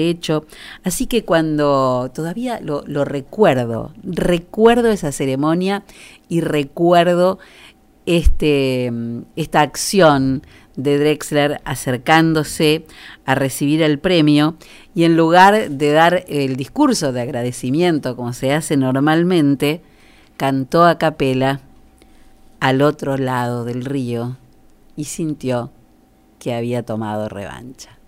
hecho. Así que cuando todavía lo, lo, recuerdo, recuerdo esa ceremonia y recuerdo este, esta acción de Drexler acercándose a recibir el premio y en lugar de dar el discurso de agradecimiento como se hace normalmente, cantó a capela al otro lado del río y sintió que había tomado revancha.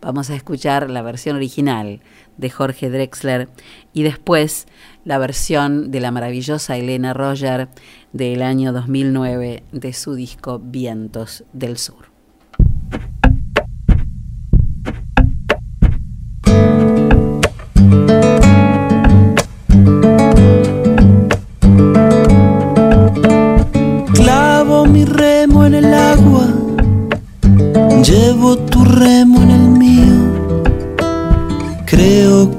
Vamos a escuchar la versión original de Jorge Drexler y después la versión de la maravillosa Elena Roger del año 2009 de su disco Vientos del Sur. Clavo mi remo en el agua, llevo tu remo en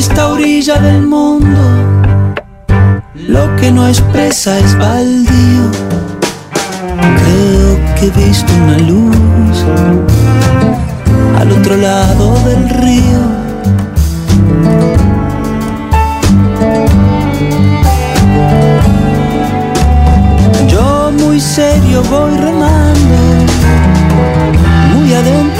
Esta orilla del mundo, lo que no expresa es baldío. Creo que he visto una luz al otro lado del río. Yo muy serio voy remando, muy adentro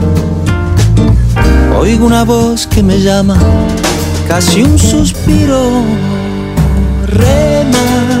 Oigo una voz que me llama, casi un suspiro. Rema,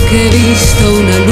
Que he visto una luz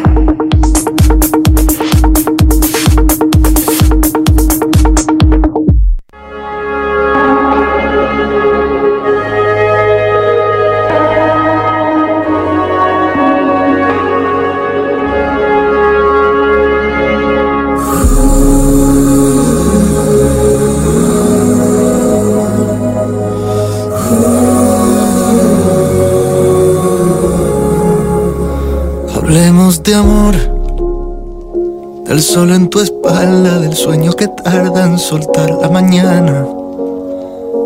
Del sol en tu espalda, del sueño que tarda en soltar la mañana,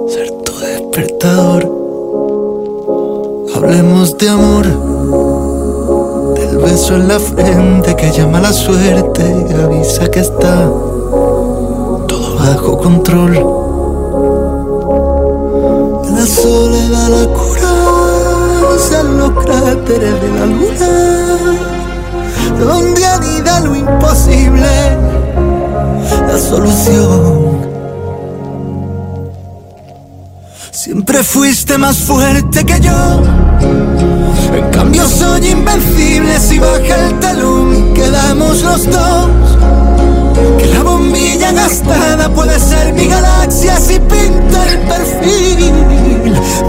ser tu despertador. Hablemos de amor, del beso en la frente que llama la suerte y avisa que está todo bajo control. La soledad, la coraza, los cráteres de la luna, donde anida lo la solución. Siempre fuiste más fuerte que yo, en cambio soy invencible si baja el talón quedamos los dos. Que la bombilla gastada puede ser mi galaxia si pinta el perfil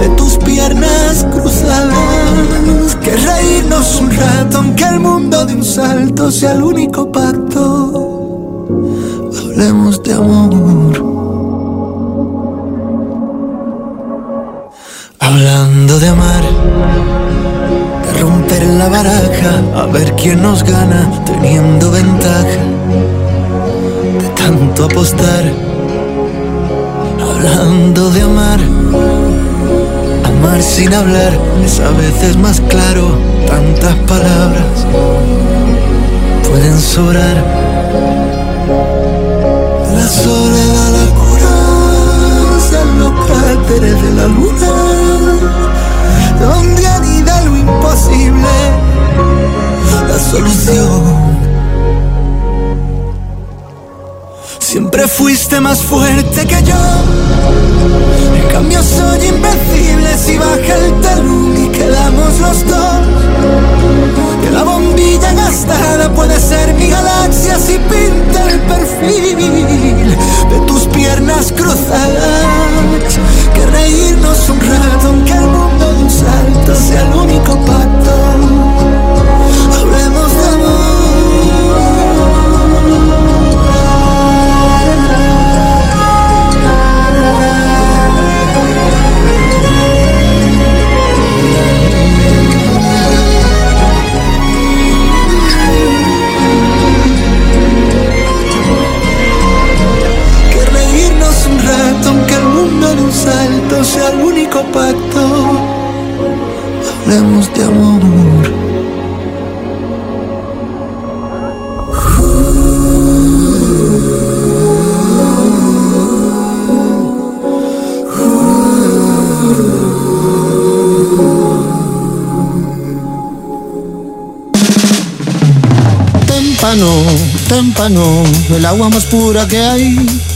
de tus piernas cruzadas. Que reírnos un rato, aunque el mundo de un salto sea el único pacto. De amor. Hablando de amar, de romper la baraja, a ver quién nos gana teniendo ventaja. De tanto apostar, hablando de amar. Amar sin hablar es a veces más claro, tantas palabras pueden sobrar. La soledad la cura en los cráteres de la luna, donde anida lo imposible, la solución. Siempre fuiste más fuerte que yo. En cambio soy invencible si baja el talón y quedamos los dos. Que la bombilla gastada puede ser mi galaxia si pinta el perfil de tus piernas cruzadas. Que reírnos un rato aunque el mundo de un salto sea el único pacto. Sea el único pacto. Hablemos de amor. Témpano, témpano, el agua más pura que hay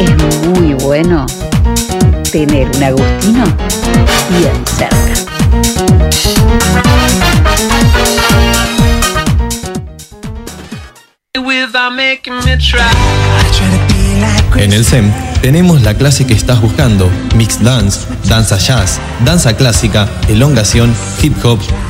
es muy bueno tener un Agustino bien cerca. En el SEM tenemos la clase que estás buscando, Mixed Dance, Danza Jazz, Danza Clásica, Elongación, Hip Hop,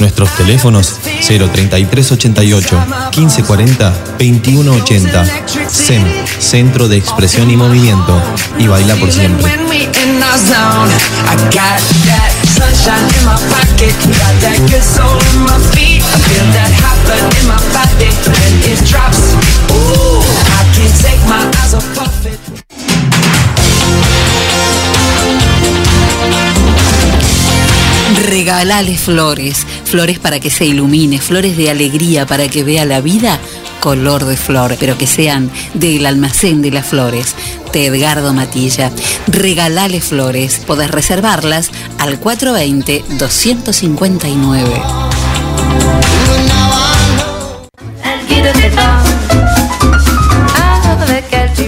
Nuestros teléfonos 03388 1540 2180. SEM, Centro de Expresión y Movimiento. Y baila por siempre. Regalale flores, flores para que se ilumine, flores de alegría para que vea la vida color de flor, pero que sean del almacén de las flores, de Edgardo Matilla. Regalale flores, podés reservarlas al 420-259.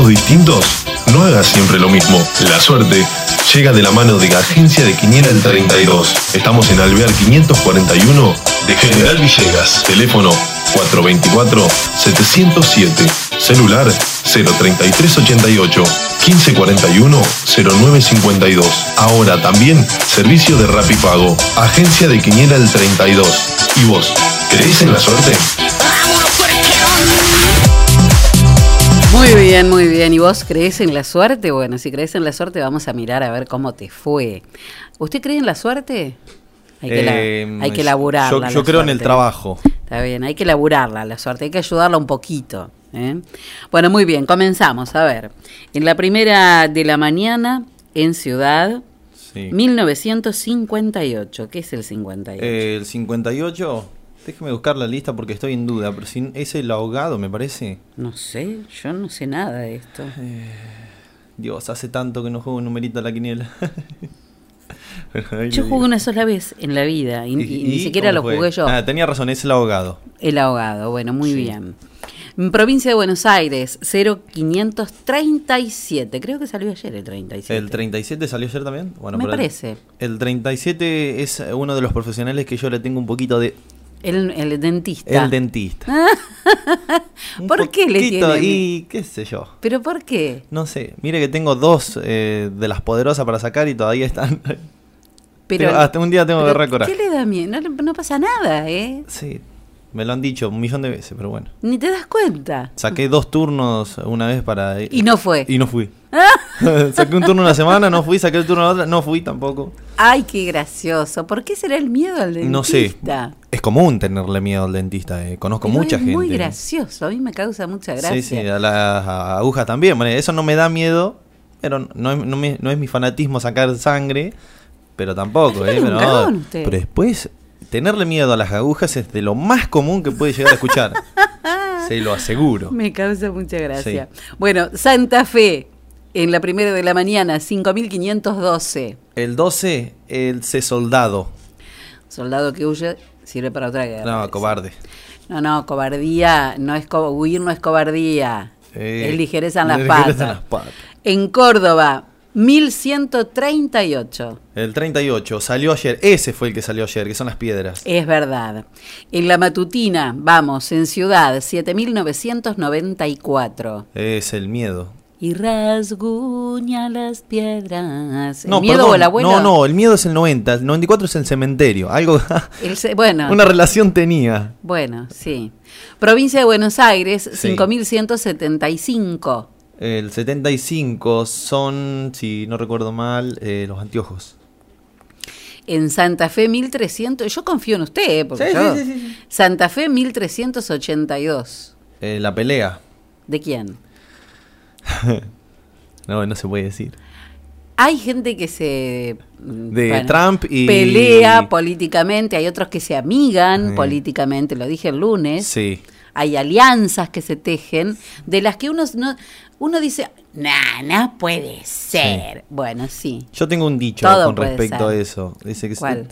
Distintos? No hagas siempre lo mismo. La suerte llega de la mano de Agencia de Quiniela el 32. Estamos en Alvear 541 de General Villegas. Teléfono 424-707. Celular 03388 1541 0952. Ahora también servicio de Rapipago. Agencia de Quiniela el 32. ¿Y vos? ¿Crees en la suerte? Muy bien, muy bien. ¿Y vos crees en la suerte? Bueno, si crees en la suerte, vamos a mirar a ver cómo te fue. ¿Usted cree en la suerte? Hay que, la- Eh, hay que laburarla. Yo, yo la creo en el trabajo. Está bien, hay que laburarla la suerte, hay que ayudarla un poquito. ¿eh? Bueno, muy bien, comenzamos. A ver, en la primera de la mañana, en Ciudad, Sí. 1958. ¿Qué es el 58? Eh, el 58, déjeme buscar la lista porque estoy en duda, pero si es el ahogado, me parece. No sé, yo no sé nada de esto. Dios, hace tanto que no juego un numerito a la quiniela. Yo jugué una sola vez en la vida y, y ni siquiera lo fue? jugué yo. Ah, tenía razón, es el ahogado. El ahogado, bueno, muy bien. En provincia de Buenos Aires, 0537. Creo que salió ayer el 37. ¿El 37 salió ayer también? Bueno, Me el- parece. El, 37 es uno de los profesionales que yo le tengo un poquito de... El, el dentista. El dentista. ¿Por qué le tiene? Y qué sé yo. ¿Pero por qué? No sé, mire que tengo dos eh, de las poderosas para sacar y todavía están... Pero, Tengo- hasta un día tengo que recordar. ¿Qué le da miedo? No, no pasa nada, ¿eh? Sí, me lo han dicho un millón de veces, pero bueno. Ni te das cuenta. Saqué dos turnos una vez para... Y no fue. Y no fui. saqué un turno una semana, no fui, saqué el turno la otra, no fui tampoco. Ay, qué gracioso. ¿Por qué será el miedo al dentista? No sé. Es común tenerle miedo al dentista, eh. conozco Pero mucha es gente. muy gracioso. A mí me causa mucha gracia. Sí, sí, a las agujas también. Bueno, eso no me da miedo, pero no es, no me- no es mi fanatismo sacar sangre, pero tampoco, ¿eh? pero después, tenerle miedo a las agujas es de lo más común que puede llegar a escuchar. Se lo aseguro. Me causa mucha gracia. Bueno, Santa Fe, en la primera de la mañana, 5512. El 12, el C soldado. Soldado que huye sirve para otra guerra. No, cobarde. No, no, cobardía, no es co- huir no es cobardía. Eh, es ligereza en las ligereza patas. en las patas. En Córdoba, 1138. El 38, salió ayer. Ese fue el que salió ayer, que son las piedras. Es verdad. En la matutina, vamos, en Ciudad, 7994. Es el miedo. Y rasguña las piedras. ¿El No, miedo perdón. o el abuelo? No, no, el miedo es el 90. El 94 es el cementerio. Algo. El ce- bueno, Una relación tenía. bueno, sí. Provincia de Buenos Aires, Sí. 5175. El 75 son, si no recuerdo mal, eh, los anteojos. En Santa Fe, 1300. Yo confío en usted, ¿eh? porque Sí, yo- sí, sí, sí. Santa Fe, 1382. Eh, la pelea. ¿De quién? No, no se puede decir. Hay gente que se. De Trump y- Pelea políticamente, hay otros que se amigan Sí. políticamente, lo dije el lunes. Sí. Hay alianzas que se tejen, de las que uno, no, uno dice, nah, no puede ser. Bueno, sí. Yo tengo un dicho Todo con respecto ser. a eso. Dice que ¿Cuál?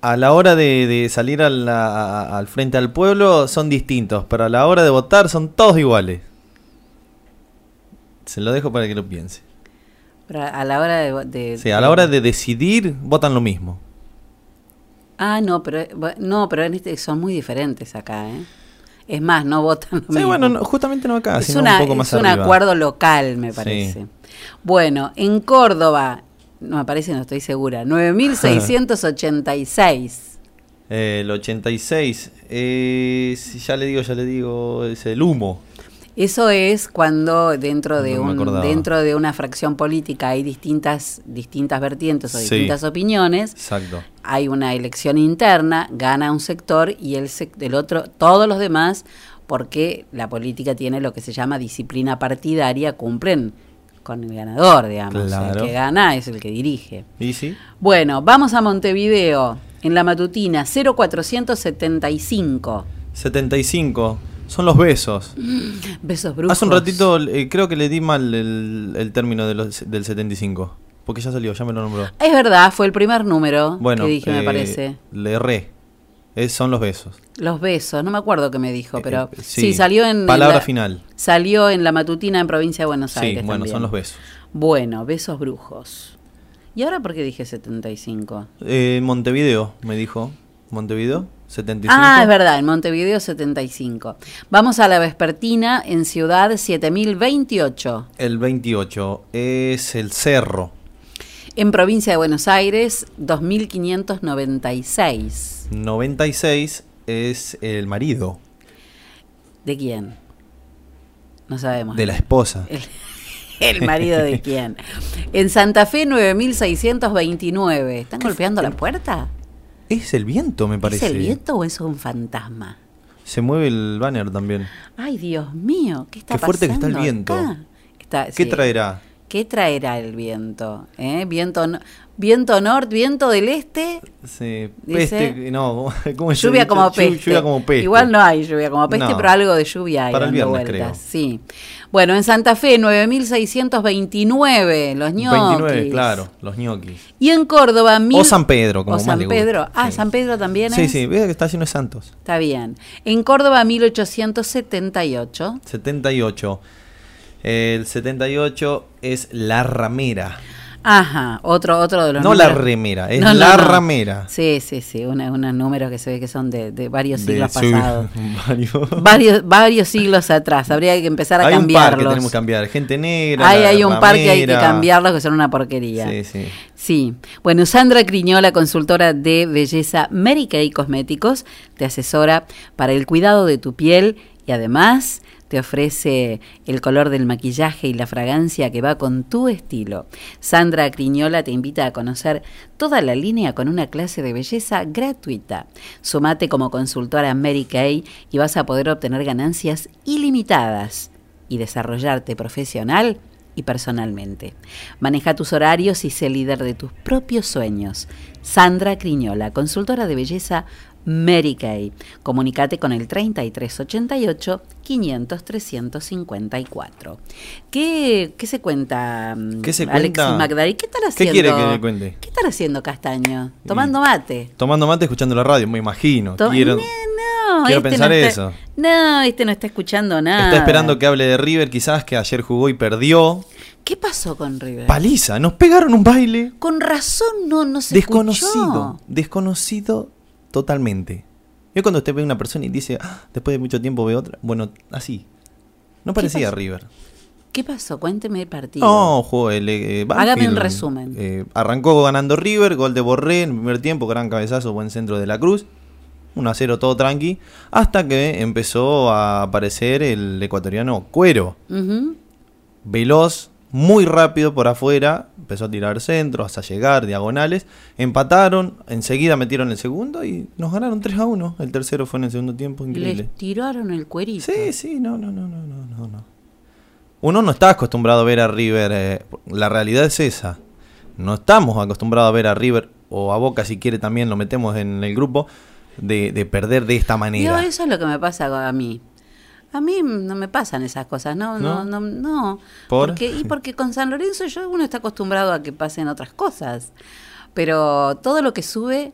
a la hora de, de salir a la- a- al frente al pueblo son distintos, pero a la hora de votar son todos iguales. Se lo dejo para que lo piense. Pero a la hora de... de- Sí, a la hora de decidir votan lo mismo. Ah, no, pero, no, pero en este son muy diferentes acá, ¿eh? Es más, no votan lo Sí, mismo. bueno, no, justamente no acá, es sino una- un poco más es un arriba. acuerdo local, me Sí. parece. Bueno, en Córdoba, no me parece, no estoy segura, 9686. Eh, el 86, eh, si ya le digo, ya le digo, es el humo. Eso es cuando dentro de No un dentro de una fracción política hay distintas distintas vertientes o Sí. distintas opiniones. Exacto. Hay una elección interna, gana un sector y el del otro todos los demás porque la política tiene lo que se llama disciplina partidaria, cumplen con el ganador, digamos. Claro. El que gana es el que dirige. ¿Y sí? Bueno, vamos a Montevideo en la matutina 0475. 75, son los besos. Besos brujos. Hace un ratito eh, creo que le di mal el, el término de los- del 75. Porque ya salió, ya me lo nombró. Es verdad, fue el primer número Bueno, que dije, me eh, parece. Le erré. Es- son los besos. Los besos, no me acuerdo qué me dijo, pero Eh, sí, sí. salió en... en Palabra la- final. Salió en la matutina en provincia de Buenos Sí, Aires. bueno, también. son los besos. Bueno, besos brujos. ¿Y ahora por qué dije 75? Eh, Montevideo, me dijo. Montevideo, 75. Ah, es verdad, en Montevideo 75. Vamos a la vespertina en Ciudad 7028. El 28 es el cerro. En provincia de Buenos Aires 2596. 96 es el marido ¿De quién? No sabemos. de la esposa. El, el marido de quién. En Santa Fe 9629. ¿Están golpeando la puerta? Es el viento, me parece. ¿Es el viento o es un fantasma? Se mueve el banner también. Ay, Dios mío, ¿qué está Qué fuerte que está el viento. Está- ¿Qué sí. traerá? ¿Qué traerá el viento? ¿Eh? Viento, no- viento norte, viento del este, Sí, Dice- peste, no, ¿cómo lluvia como peste. Lluvia como peste. Igual no hay lluvia como peste, No. pero algo de lluvia hay. Para el viernes, creo. Sí. Bueno, en Santa Fe 9629, los ñoquis. 29, claro, los ñoquis. Y en Córdoba mil... O San Pedro, como o San. Pedro. Ah, Sí. San Pedro también Sí, es. sí, ves que está lleno de santos. Está bien. En Córdoba 1878. 78. El 78 es la ramera. Ajá, otro, otro de los No la remera, es No, la no. ramera. Sí, sí, sí, una- unos números que se ve que son de, de varios siglos sí, pasados. varios. varios, varios siglos atrás, habría que empezar a hay un par que cambiarlos. tenemos que cambiar. Gente negra. Hay, hay un par que hay que cambiarlos que son una porquería. Sí, sí. Sí. Bueno, Sandra Criñola, consultora de belleza Mary Kay Cosméticos, te asesora para el cuidado de tu piel y además te ofrece el color del maquillaje y la fragancia que va con tu estilo. Sandra Criñola te invita a conocer toda la línea con una clase de belleza gratuita. Sumate como consultora Mary Kay y vas a poder obtener ganancias ilimitadas y desarrollarte profesional y personalmente. Maneja tus horarios y sé líder de tus propios sueños. Sandra Criñola, consultora de belleza Mary Kay. Comunicate con el 3388 500 354. ¿Qué, qué se cuenta, mm, ¿Qué se Alexis cuenta? Magdari? ¿Qué ¿Qué haciendo? quiere que le cuente? ¿Qué están haciendo Castaño? Tomando mate. Tomando mate, escuchando la radio, me imagino. To- Quiero- No, no, quiero este pensar no está- eso. No, este no está escuchando nada. Está esperando que hable de River, quizás que ayer jugó y perdió. ¿Qué pasó con River? Paliza, nos pegaron un baile. Con razón no, no se Desconocido, escuchó. desconocido totalmente. Yo cuando usted ve una persona y dice, "Ah, después de mucho tiempo ve otra, bueno, así. No parecía pasó? River. ¿Qué pasó? Cuénteme el partido. No, jugó el eh, Hágame un resumen. eh, arrancó ganando River, gol de Borré en el primer tiempo, gran cabezazo, buen centro de la Cruz. 1 a 0 todo tranqui, hasta que empezó a aparecer el ecuatoriano Cuero. Veloz, muy rápido por afuera, empezó a tirar centros, hasta llegar, diagonales, empataron, enseguida metieron el segundo y nos ganaron 3 a 1. El tercero fue en el segundo tiempo, increíble. Les tiraron el cuerito. Sí, sí, no, no, no, no, no, no, no. Uno no está acostumbrado a ver a River, eh, la realidad es esa. No estamos acostumbrados a ver a River o a Boca, si quiere también lo metemos en el grupo, de, de perder de esta Yo, manera. eso es lo que me pasa a mí. A mí no me pasan esas cosas, no, no, no, ¿No? no. ¿Por? Porque, y porque con San Lorenzo yo uno está acostumbrado a que pasen otras cosas. Pero todo lo que sube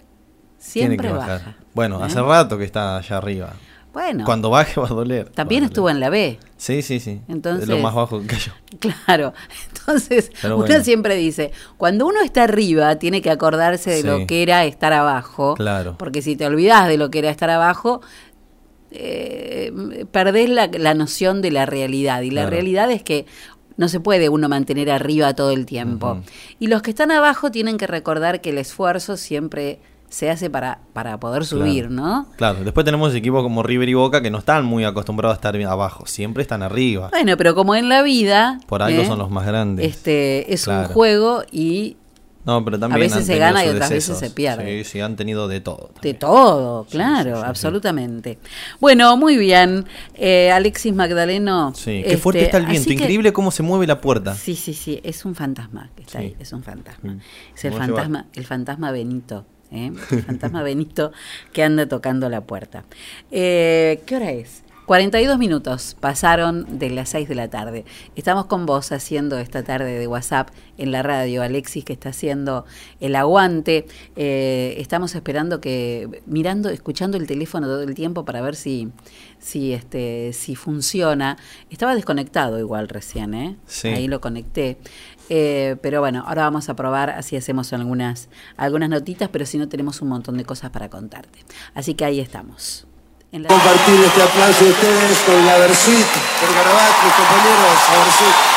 siempre que bajar. baja. Bueno, ¿eh? hace rato que está allá arriba. Bueno, Cuando baje va a doler. también estuvo en la B. Sí, sí, sí. Entonces- Es lo más bajo que cayó. Claro, entonces Pero uno bueno. siempre dice, cuando uno está arriba tiene que acordarse de Sí. lo que era estar abajo, Claro. porque si te olvidas de lo que era estar abajo, eh, perdés la, la noción de la realidad, y la Claro. realidad es que no se puede uno mantener arriba todo el tiempo. Y los que están abajo tienen que recordar que el esfuerzo siempre se hace para, para poder subir, Claro. ¿no? Claro, después tenemos equipos como River y Boca que no están muy acostumbrados a estar abajo, siempre están arriba. Bueno, pero como en la vida... Por algo ¿eh? son los más grandes. Este, es un juego y No, pero también a veces han se gana y otras veces se pierde. Sí, sí, han tenido de todo. De todo, claro, sí, sí. absolutamente. Bueno, muy bien. Eh, Alexis Magdaleno. Sí, qué este, fuerte está el viento, que- increíble cómo se mueve la puerta. Sí, sí, sí, es un fantasma que está ahí, es un fantasma. Mm. Es el fantasma, el fantasma Benito, ¿eh? el fantasma Benito que anda tocando la puerta. Eh, ¿Qué hora es? 42 minutos pasaron de las 6 de la tarde. Estamos con vos haciendo esta tarde de WhatsApp en la radio. Alexis que está haciendo el aguante. Eh, estamos esperando que, mirando, escuchando el teléfono todo el tiempo para ver si, si, este, si funciona. Estaba desconectado igual recién, ¿eh? Sí. Ahí lo conecté. Eh, pero bueno, ahora vamos a probar, así hacemos algunas, algunas notitas, pero si no tenemos un montón de cosas para contarte. Así que ahí estamos. Compartir este aplauso de ustedes con la Versuit, por Garabat, mis compañeros, la Versuit.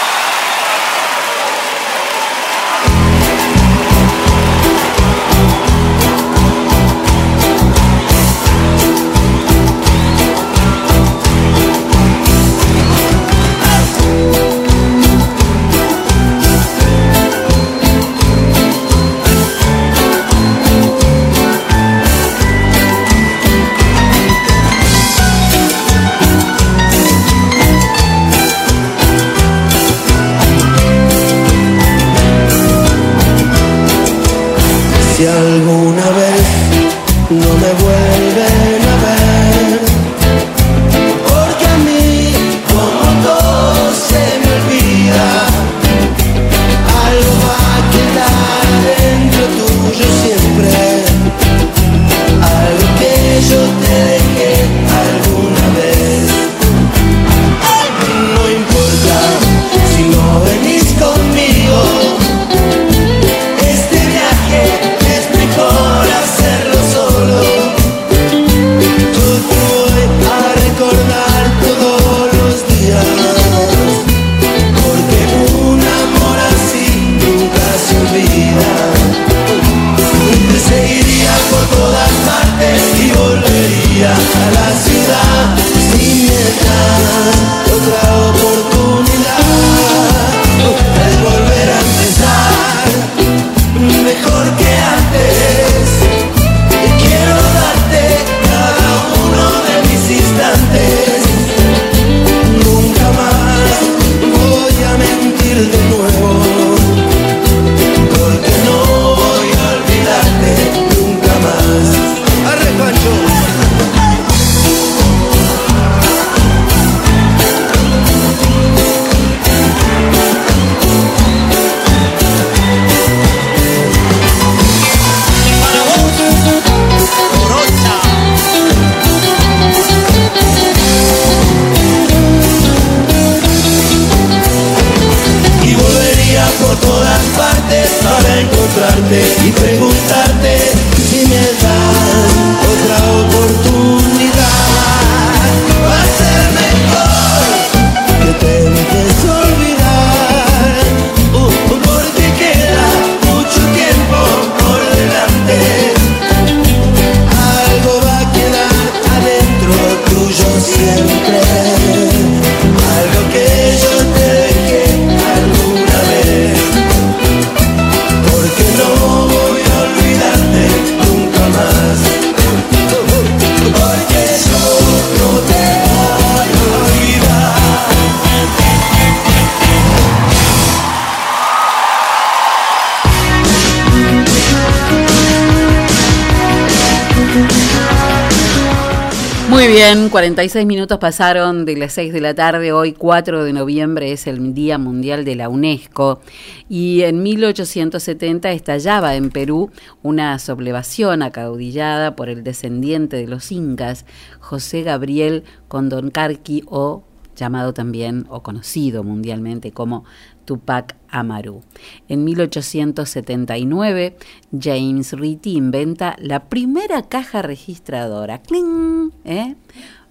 Bien, 46 minutos pasaron de las 6 de la tarde. Hoy, 4 de noviembre, es el Día Mundial de la UNESCO. Y en 1870 estallaba en Perú una sublevación acaudillada por el descendiente de los incas, José Gabriel Condoncarqui, o llamado también o conocido mundialmente como Tupac Amaru. En 1879, James Ritty inventa la primera caja registradora. ¡Cling! ¿Eh?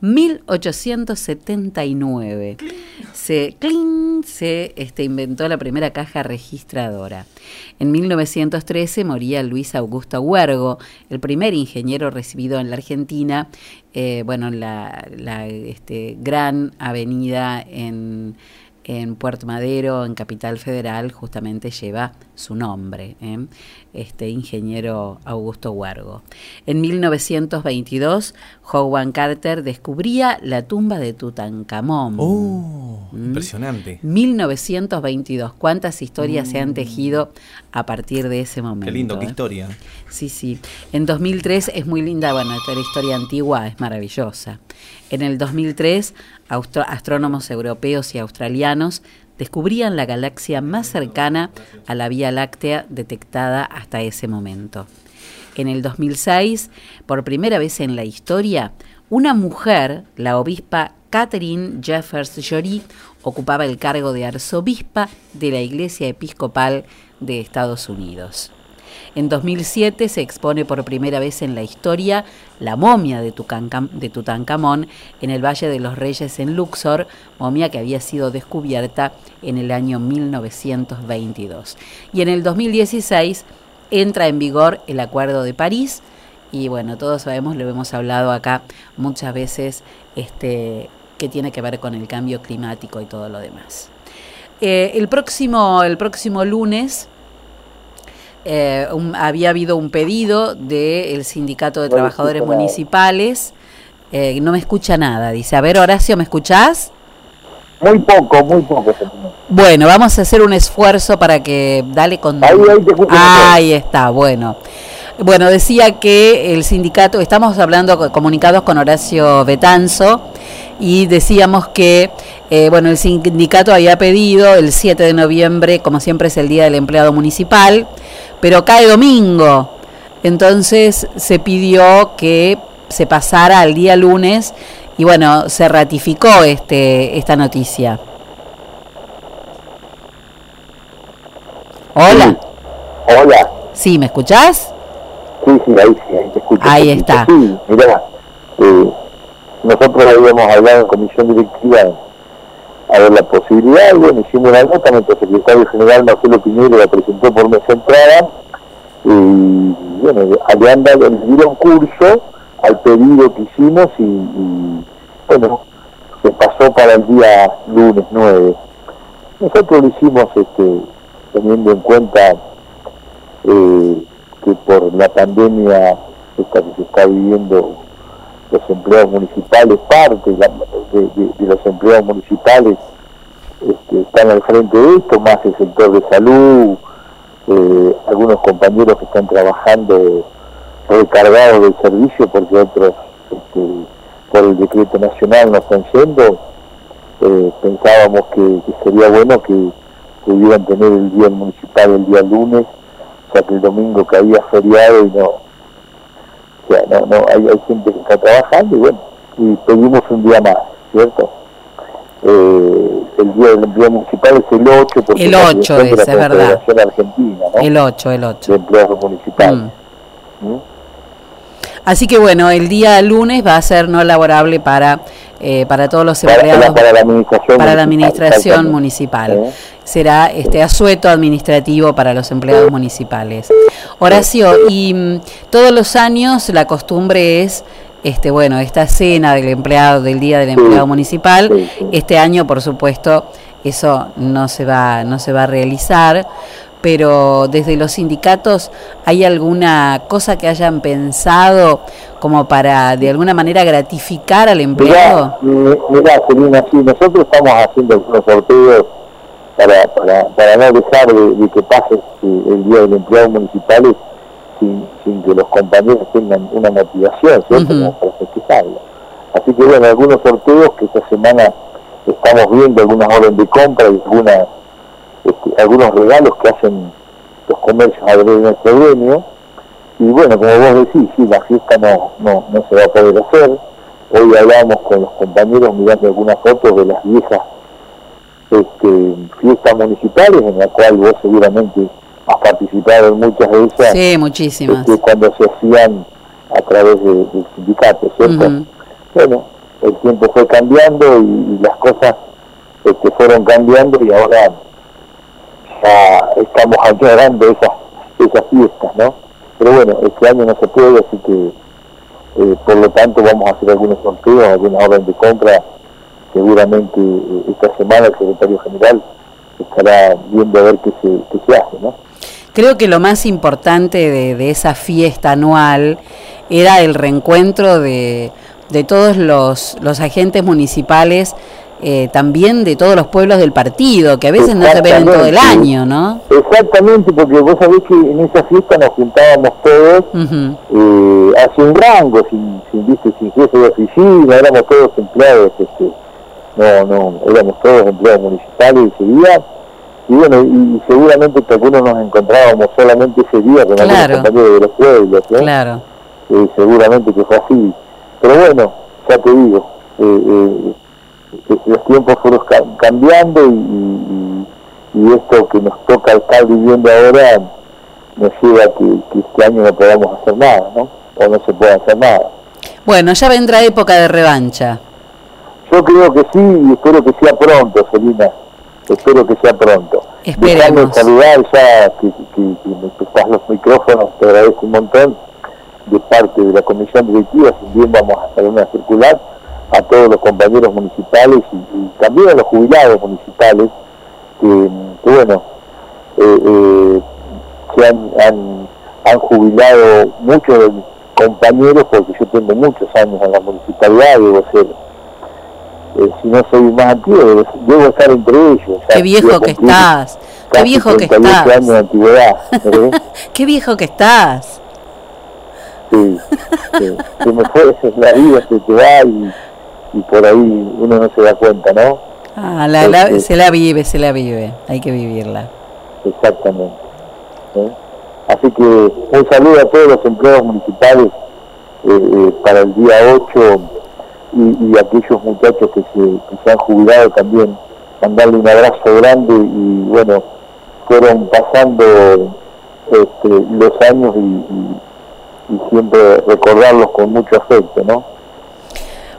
1879 se, ¡cling! se este, inventó la primera caja registradora. En 1913 moría Luis Augusto Huergo, el primer ingeniero recibido en la Argentina, eh, bueno, la, la este, gran avenida en en Puerto Madero, en Capital Federal, justamente lleva su nombre, ¿eh? este ingeniero Augusto Huergo. En 1922, Howard Carter descubría la tumba de Tutankamón. Oh, ¿Mm? impresionante. 1922. ¿Cuántas historias se han tejido a partir de ese momento? Qué lindo, qué eh? historia. Sí, sí. En 2003 es muy linda, bueno, esta la historia antigua es maravillosa. En el 2003, austro- astrónomos europeos y australianos descubrían la galaxia más cercana a la Vía Láctea detectada hasta ese momento. En el 2006, por primera vez en la historia, una mujer, la obispa Catherine Jeffers Jory, ocupaba el cargo de arzobispa de la Iglesia Episcopal de Estados Unidos. En 2007 se expone por primera vez en la historia la momia de, Tutankamón en el Valle de los Reyes en Luxor, momia que había sido descubierta en el año 1922. Y en el 2016 entra en vigor el Acuerdo de París y bueno, todos sabemos, lo hemos hablado acá muchas veces, este, que tiene que ver con el cambio climático y todo lo demás. Eh, el, próximo, el próximo lunes eh, un- había habido un pedido del Sindicato de Trabajadores. Municipales. eh, no me escucha nada, dice. A ver, Horacio, ¿me escuchás? Muy poco, muy poco. Bueno, vamos a hacer un esfuerzo para que dale con. Ahí, ahí te escucho Ahí está, bueno. Bueno, decía que el sindicato, estamos hablando, co- comunicados con Horacio Betanzo, y decíamos que, eh, bueno, el sindicato había pedido el 7 de noviembre, como siempre es el Día del Empleado Municipal, pero cae domingo. Entonces se pidió que se pasara al día lunes y bueno, se ratificó este esta noticia. Hola. Hola. Sí, ¿me escuchás? Sí, sí, ahí sí, ahí te escucho. Ahí está. Sí, mirá, eh, nosotros habíamos hablado en comisión directiva a ver la posibilidad, y bueno, hicimos una nota, nuestro secretario general Marcelo Piñero la presentó por mesa entrada, y bueno, le han dado, le dieron curso al pedido que hicimos y, y, bueno, se pasó para el día lunes 9. Nosotros lo hicimos este, teniendo en cuenta eh, que por la pandemia esta que se está viviendo los empleados municipales, parte de, los empleados municipales este, están al frente de esto, más el sector de salud, eh, algunos compañeros que están trabajando recargados del servicio porque otros este, por el decreto nacional no están yendo, eh, pensábamos que sería bueno que pudieran tener el día municipal el día lunes, ya que el domingo caía feriado y no, o sea, no, no, hay, hay gente que está trabajando y bueno, y pedimos un día más, ¿cierto? Eh, el día del empleo municipal es el 8, porque El la 8 dirección de es, la es verdad. Argentina, ¿no? El 8, el 8. de empleados municipales. Mm. ¿Mm? Así que bueno, el día lunes va a ser no laborable para, eh, para todos los empleados. para, la administración para la municipal, administración exactamente. municipal. ¿Eh? Será este asueto administrativo para los empleados municipales. Horacio, y mm, todos los años la costumbre es este bueno, esta cena del empleado del día del empleado municipal. sí, sí. Este año, por supuesto, eso no se va no se va a realizar, pero desde los sindicatos hay alguna cosa que hayan pensado como para de alguna manera gratificar al empleado. Mirá, mi- mirá, Selina, sí, nosotros estamos haciendo algunos sorteos para, para, para no dejar de, de que pase eh, el Día del Empleado Municipal sin, sin que los compañeros tengan una motivación, ¿cierto? Como para festejarlo. Así que bueno, algunos sorteos que esta semana estamos viendo, algunas órdenes de compra y algunas, este, algunos regalos que hacen los comercios a de nuestro gremio. Y bueno, como vos decís, sí, la fiesta no, no, no se va a poder hacer. Hoy hablamos con los compañeros mirando algunas fotos de las viejas este, fiestas municipales, en la cual vos seguramente has participado en muchas de ellas, Sí, muchísimas. este, cuando se hacían a través de- del sindicato, ¿cierto? Bueno, el tiempo fue cambiando y, y las cosas este, fueron cambiando y ahora ya estamos añorando esas, esas fiestas, ¿no? Pero bueno, este año no se puede, así que eh, por lo tanto vamos a hacer algunos sorteos, alguna orden de compra. Seguramente eh, esta semana el secretario general estará viendo a ver qué se, qué se hace, ¿no? Creo que lo más importante de, de esa fiesta anual era el reencuentro de, de todos los, los agentes municipales eh, también de todos los pueblos del partido, que a veces no se ven en todo el año, ¿no? Exactamente, porque vos sabés que en esa fiesta nos juntábamos todos Ujú. eh, hacia un rango, sin, sin, viste, sin jefe de oficina, éramos todos empleados, este, no, no, éramos todos empleados municipales ese día, y bueno, y, y seguramente que algunos nos encontrábamos solamente ese día con Claro. compañeros de los pueblos, ¿eh? Claro. Seguramente que fue así, pero bueno, ya te digo, eh, eh, los tiempos fueron ca- cambiando y, y- y esto que nos toca estar viviendo ahora nos lleva a que, que este año no podamos hacer nada, ¿no? O no se pueda hacer nada. Bueno, ya vendrá época de revancha. Yo creo que sí y espero que sea pronto, Selina. Espero que sea pronto. Esperemos. Saludar ya que, que, que me prestas los micrófonos, te agradezco un montón de parte de la comisión directiva, si bien vamos a hacer una circular a todos los compañeros municipales y, y también a los jubilados municipales que, que bueno, eh, eh, se han, han, han jubilado muchos de mis compañeros porque yo tengo muchos años en la municipalidad, debo ser, eh, si no soy más antiguo, debo, debo estar entre ellos. Qué viejo que estás. Qué viejo que 38 estás. años de antigüedad. ¿eh? Qué viejo que estás. Sí, sí. Se me fue, esa es la vida, se te va y, y por ahí uno no se da cuenta, ¿no? Ah, la- la- Sí, sí. se la vive, se la vive. Hay que vivirla. Exactamente. ¿eh? Así que un saludo a todos los empleados municipales eh, eh, para el día 8 y, y aquellos muchachos que se, que se han jubilado también, mandarle un abrazo grande y bueno, fueron pasando este, los años y, y- y siempre recordarlos con mucho afecto, ¿no?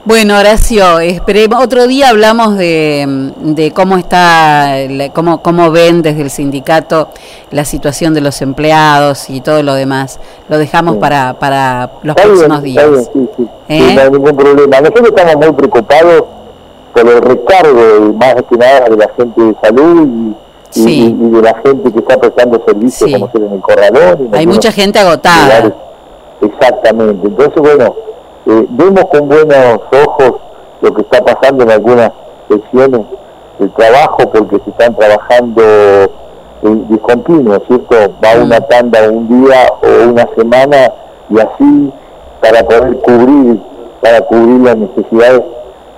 Bueno, Horacio, esperemos, otro día hablamos de, de cómo está, cómo, cómo ven desde el sindicato la situación de los empleados y todo lo demás. Lo dejamos Sí. para, para los Está bien, próximos está días. bien, sí, sí. ¿Eh? No hay ningún problema. Nosotros estamos muy preocupados por el recargo, y más que nada, de la gente de salud y, y- Sí. y de la gente que está prestando servicios, como ser en el corralón. Hay mucha gente agotada. lugares. Exactamente. Entonces, bueno, eh, vemos con buenos ojos lo que está pasando en algunas secciones del trabajo, porque se están trabajando en discontinuo, ¿cierto? Va una tanda un día o una semana y así para poder cubrir, para cubrir las necesidades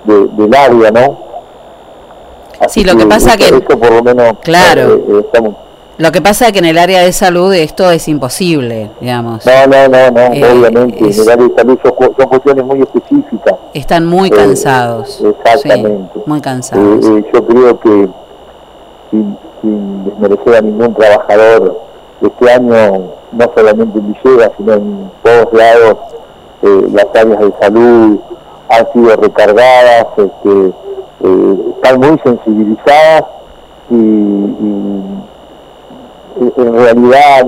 de- del área, ¿no? Sí, lo que pasa eso, que- eso por lo menos Claro. eh, eh, estamos Lo que pasa es que en el área de salud esto es imposible, digamos. No, no, no, no, Eh, obviamente. es- En el área de salud son, cu- son cuestiones muy específicas. Están muy Eh, cansados. exactamente. Sí, muy cansados. eh, yo creo que sin, sin desmerecer a ningún trabajador, este año, no solamente en Villegas, sino en todos lados, las áreas de salud han sido recargadas, este, están muy sensibilizadas y, y en realidad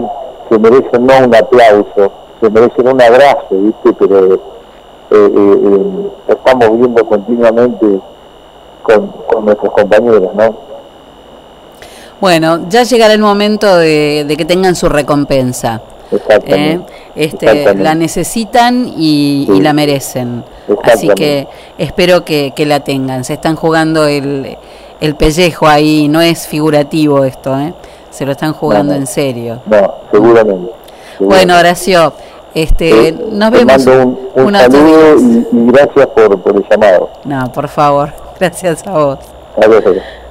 se merecen no un aplauso, se merecen un abrazo, ¿viste? Pero eh, eh, eh, estamos viendo continuamente con, con nuestros compañeros, ¿no? Bueno, ya llegará el momento de, de que tengan su recompensa. ¿eh? Exactamente. Este, Exactamente. la necesitan y, la merecen. Así que espero que, que la tengan. Se están jugando el, el pellejo ahí, no es figurativo esto, ¿eh? Se lo están jugando No, en serio. No, seguramente. Bueno, Horacio, este, Eh, nos te vemos mando un, un saludo y, y gracias por, por el llamado. No, por favor, gracias a vos. Adiós.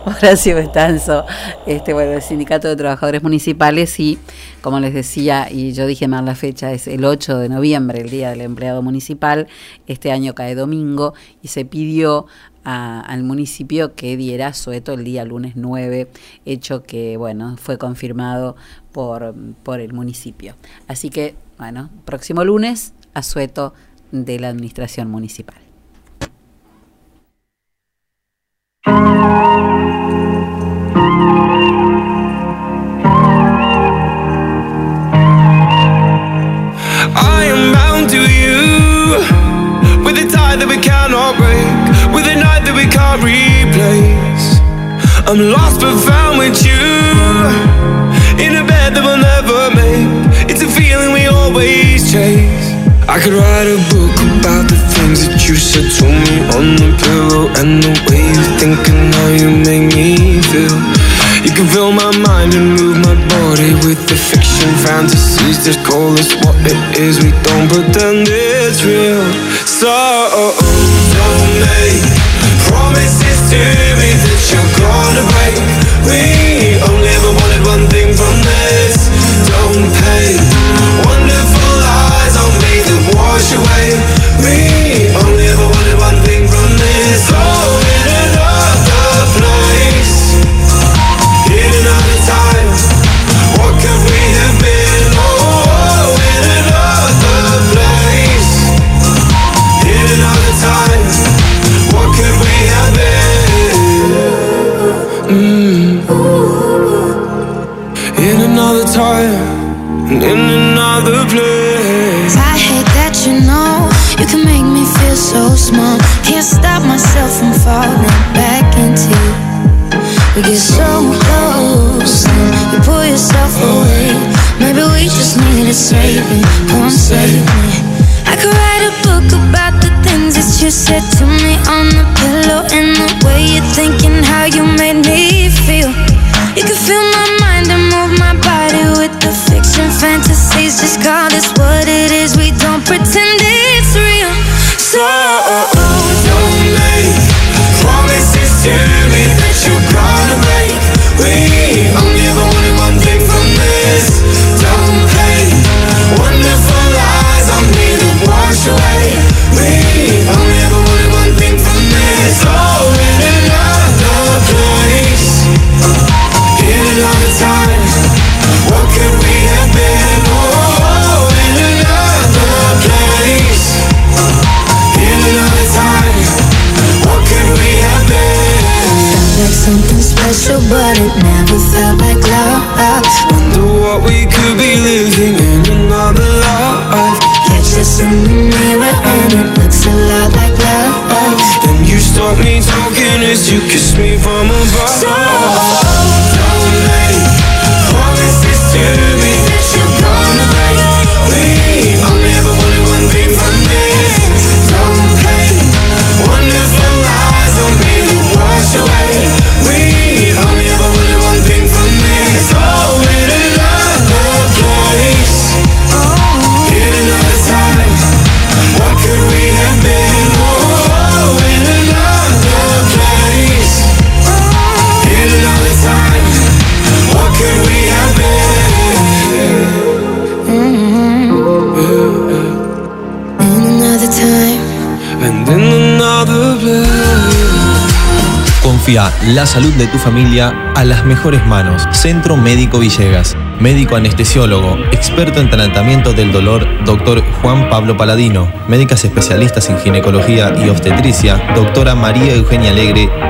Horacio Bestanzo, este, bueno, el Sindicato de Trabajadores Municipales y, como les decía, y yo dije mal la fecha, es el 8 de noviembre, el Día del Empleado Municipal, este año cae domingo y se pidió a- al municipio que diera sueto el día lunes 9, hecho que, bueno, fue confirmado por, por el municipio. Así que, bueno, próximo lunes, asueto de la Administración Municipal. A we can't replace. I'm lost but found with you in a bed that we'll never make. It's a feeling we always chase. I could write a book about the things that you said to me on the pillow and the way you think and how you make me feel. You can fill my mind and move my body with the fiction fantasies. Just call this what it is. We don't pretend it's real. So don't make promises to me that you're gonna break. We only ever wanted one thing from this. Don't pay wonderful lies on me that wash away. We We get so close, you pull yourself away. Maybe we just needed saving. Come save me. I could write a book about the things that you said to me on the pillow and the way you think and how you made me feel. You can fill my mind and move La salud de tu familia a las mejores manos. Centro Médico Villegas. Médico anestesiólogo, experto en tratamiento del dolor, doctor Juan Pablo Paladino. Médicas especialistas en ginecología y obstetricia, doctora María Eugenia Alegre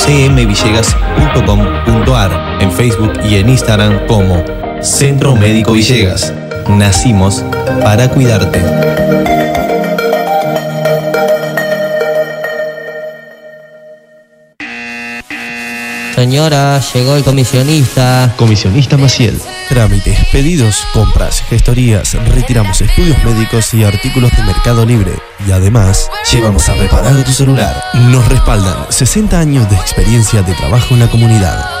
www.cmvillegas.com.ar, en Facebook y en Instagram como Centro Médico Villegas. Nacimos para cuidarte. Señora, llegó el comisionista. Comisionista Maciel. Trámites, pedidos, compras, gestorías, retiramos estudios médicos y artículos de Mercado Libre. Y además, llevamos a reparar tu celular. Nos respaldan 60 años de experiencia de trabajo en la comunidad.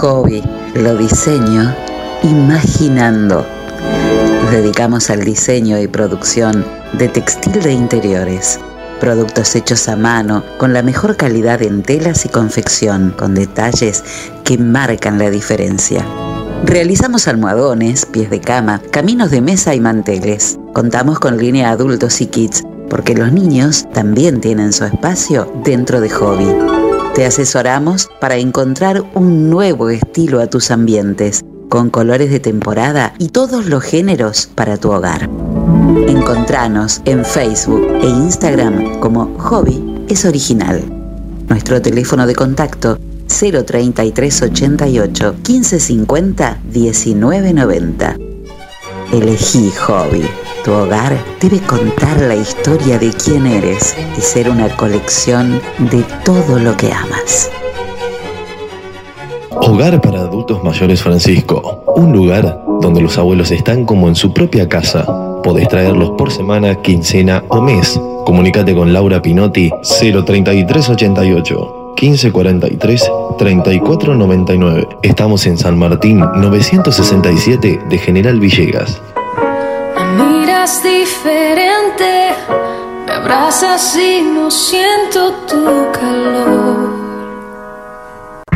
Hobby, lo diseño imaginando. Nos dedicamos al diseño y producción de textil de interiores. Productos hechos a mano, con la mejor calidad en telas y confección, con detalles que marcan la diferencia. Realizamos almohadones, pies de cama, caminos de mesa y manteles. Contamos con línea adultos y kits, porque los niños también tienen su espacio dentro de Hobby. Te asesoramos para encontrar un nuevo estilo a tus ambientes, con colores de temporada y todos los géneros para tu hogar. Encontranos en Facebook e Instagram como Hobby es Original. Nuestro teléfono de contacto 03388 1550 1990. Elegí Hobby. Tu hogar debe contar la historia de quién eres y ser una colección de todo lo que amas. Hogar para adultos mayores Francisco. Un lugar donde los abuelos están como en su propia casa. Podés traerlos por semana, quincena o mes. Comunícate con Laura Pinotti 03388 1543 3499. Estamos en San Martín 967 de General Villegas. Me miras diferente, me abrazas y no siento tu calor.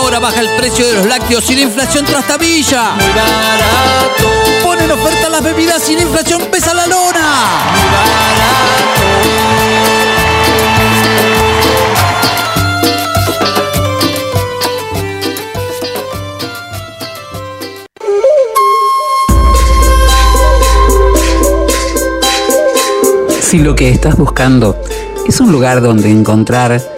Ahora baja el precio de los lácteos y la inflación trastabilla. Muy barato. Ponen oferta las bebidas y la inflación pesa la lona. Si lo que estás buscando es un lugar donde encontrar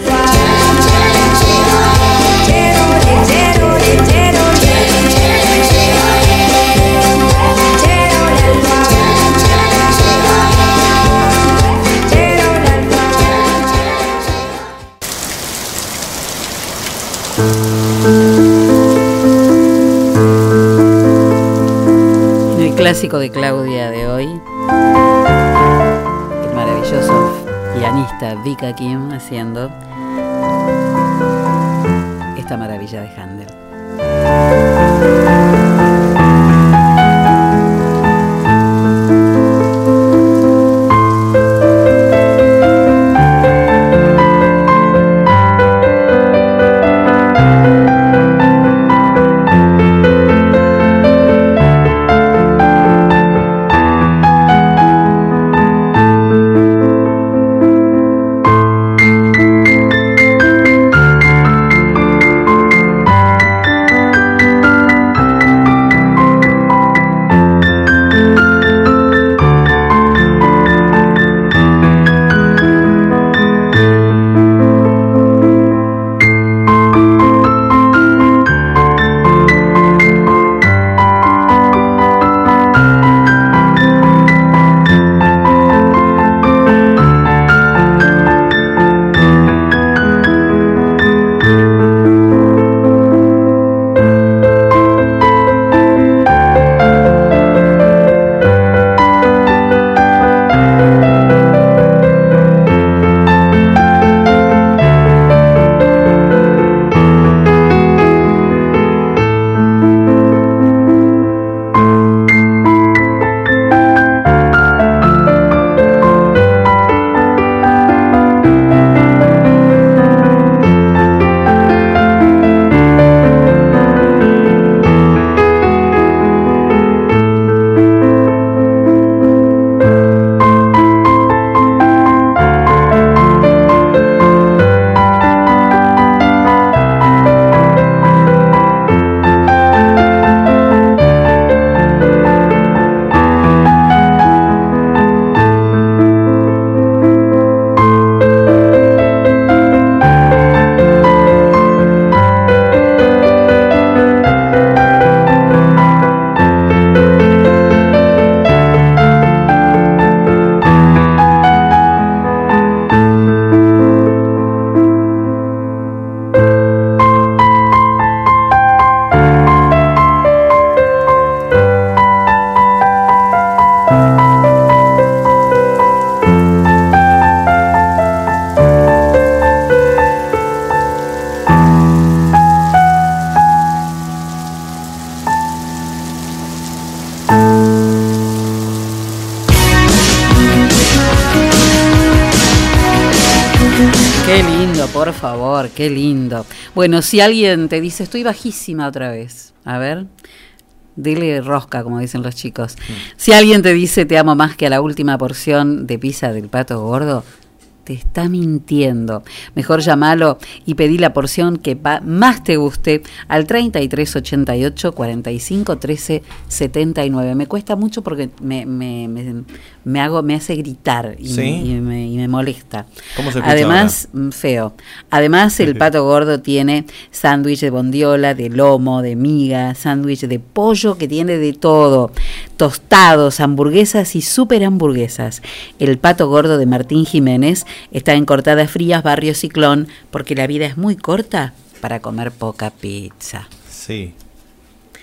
Clásico de Claudia de hoy, el maravilloso pianista Vika Kim haciendo esta maravilla de Handel. Qué lindo. Bueno, si alguien te dice, estoy bajísima otra vez, a ver, dile rosca, como dicen los chicos. Si alguien te dice, te amo más que a la última porción de pizza del pato gordo, te está mintiendo. Mejor llamalo y pedí la porción que pa- más te guste al 3388 45 13 79. Me cuesta mucho porque me, me, me, me hago, me hace gritar y, ¿Sí? y me, y me molesta. ¿Cómo se Además, mm, feo. Además, el pato gordo tiene sándwich de bondiola, de lomo, de miga, sándwich de pollo que tiene de todo, tostados, hamburguesas y super hamburguesas. El pato gordo de Martín Jiménez está en Cortadas Frías, Barrio Ciclón, porque la vida es muy corta para comer poca pizza. Sí.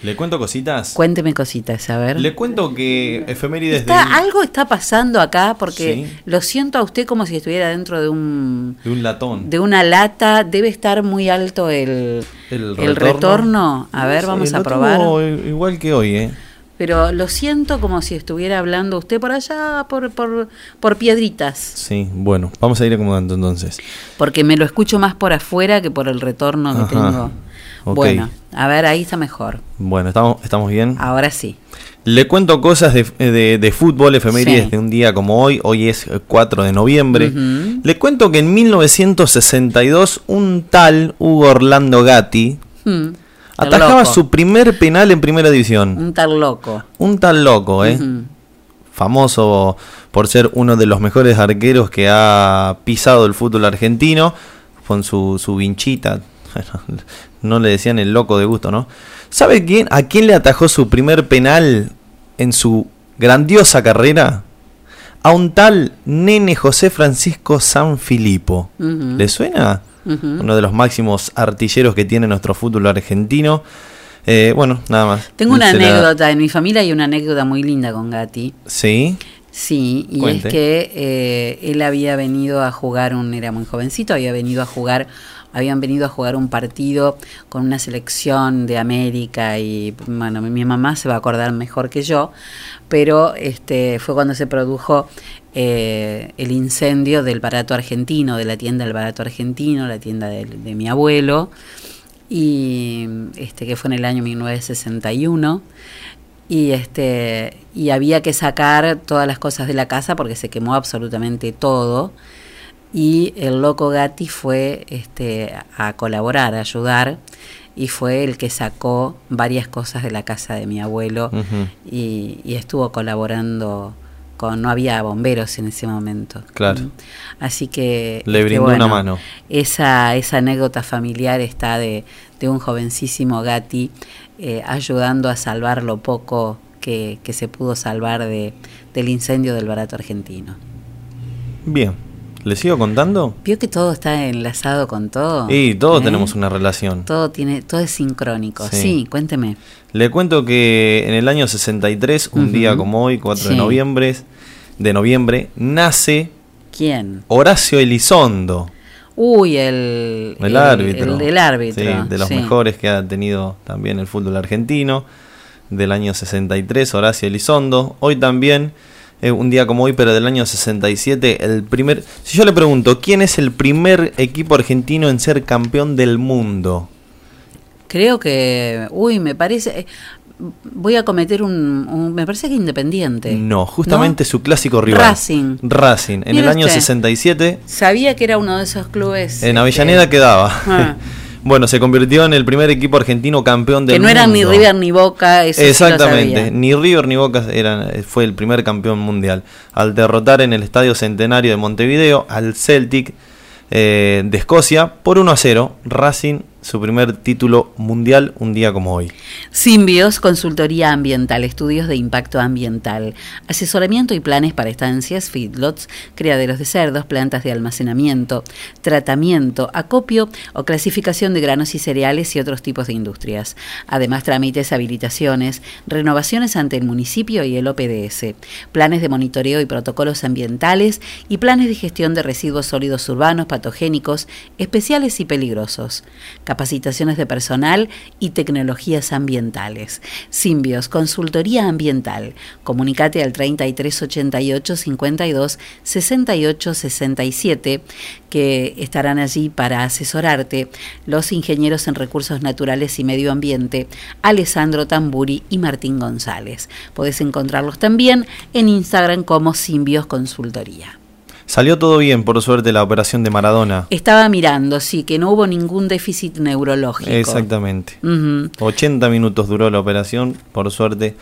¿Le cuento cositas? Cuénteme cositas, a ver. Le cuento que efemérides de, Está- algo está pasando acá porque Sí. lo siento a usted como si estuviera dentro de un de un latón. de una lata. Debe estar muy alto el, El el retorno. A ver, vamos a probar. igual que hoy, ¿eh? Pero lo siento como si estuviera hablando usted por allá, por, por, por piedritas. Sí, bueno, vamos a ir acomodando entonces. Porque me lo escucho más por afuera que por el retorno que Ajá. tengo. Bueno, a ver, ahí está mejor. Bueno, ¿estamos, estamos bien? Ahora sí. Le cuento cosas de, de- de fútbol, efemérides Sí. de un día como hoy. Hoy es eh, 4 de noviembre. Le cuento que en 1962 un tal Hugo Orlando Gatti Hmm, atajaba loco. su primer penal en primera división. Un tal loco. Un tal loco, ¿eh? Famoso por ser uno de los mejores arqueros que ha pisado el fútbol argentino con su, su vinchita. No le decían el loco de gusto, ¿no? ¿Sabe quién, a quién le atajó su primer penal en su grandiosa carrera? A un tal Nene José Francisco San Filipo. Ujú. ¿Le suena? Uno de los máximos artilleros que tiene nuestro fútbol argentino. Eh, bueno, nada más. Tengo una anécdota, en mi familia hay una anécdota muy linda con Gatti. Sí. Sí, y Cuente. es que eh, él había venido a jugar, un era muy jovencito, había venido a jugar, habían venido a jugar un partido con una selección de América y bueno, mi, mamá se va a acordar mejor que yo, pero este fue cuando se produjo eh, el incendio del barato argentino, de la tienda del barato argentino, la tienda de, de mi abuelo, y este que fue en el año 1961 y este y había que sacar todas las cosas de la casa porque se quemó absolutamente todo y el loco Gatti fue este a colaborar, a ayudar y fue el que sacó varias cosas de la casa de mi abuelo y estuvo colaborando con no había bomberos en ese momento. Claro. Mm. Así que Le este, brindó una mano. Esa esa anécdota familiar está de, de un jovencísimo Gatti eh, ayudando a salvar lo poco que, que se pudo salvar de, del incendio del barato argentino. Bien. ¿Le sigo contando? ¿Vio que todo está enlazado con todo? Y todos ¿Eh? tenemos una relación. Todo tiene, todo es sincrónico. Sí. Sí, cuénteme. Le cuento que en el año 63, un día como hoy, 4 de noviembre, de noviembre, nace ¿Quién? Horacio Elizondo, Uy, el, el, árbitro. El, el árbitro. Sí, de los mejores que ha tenido también el fútbol argentino, del año 63, Horacio Elizondo. Hoy también, eh, un día como hoy, pero del año 67, el primer... Si yo le pregunto, ¿quién es el primer equipo argentino en ser campeón del mundo? Creo que, uy, me parece, eh, voy a cometer un, un- me parece que Independiente. No, justamente su clásico rival. Racing. Racing, en el año usted. 67, Sabía que era uno de esos clubes. en este, Avellaneda quedaba. Ah. Bueno, se convirtió en el primer equipo argentino campeón del que no eran ni mundo. River ni Boca, eso sí lo Exactamente, sabía. ni River ni Boca eran, fue el primer campeón mundial. Al derrotar en el Estadio Centenario de Montevideo al Celtic eh, de Escocia por 1 a 0, Racing su primer título mundial un día como hoy. Simbios, consultoría ambiental, estudios de impacto ambiental, asesoramiento y planes para estancias, feedlots, criaderos de cerdos, plantas de almacenamiento, tratamiento, acopio o clasificación de granos y cereales y otros tipos de industrias. Además, trámites, habilitaciones, renovaciones ante el municipio y el OPDS, planes de monitoreo y protocolos ambientales y planes de gestión de residuos sólidos urbanos, patogénicos, especiales y peligrosos. Capacitaciones de personal y tecnologías ambientales. Simbios, consultoría ambiental. Comunicate al 3388 52 68 67 que estarán allí para asesorarte los ingenieros en recursos naturales y medio ambiente Alessandro Tamburi y Martín González. Podés encontrarlos también en Instagram como Simbios Consultoría. Salió todo bien, por suerte, la operación de Maradona. Estaba mirando, sí, que no hubo ningún déficit neurológico. Exactamente. Ujú. 80 minutos duró la operación, por suerte.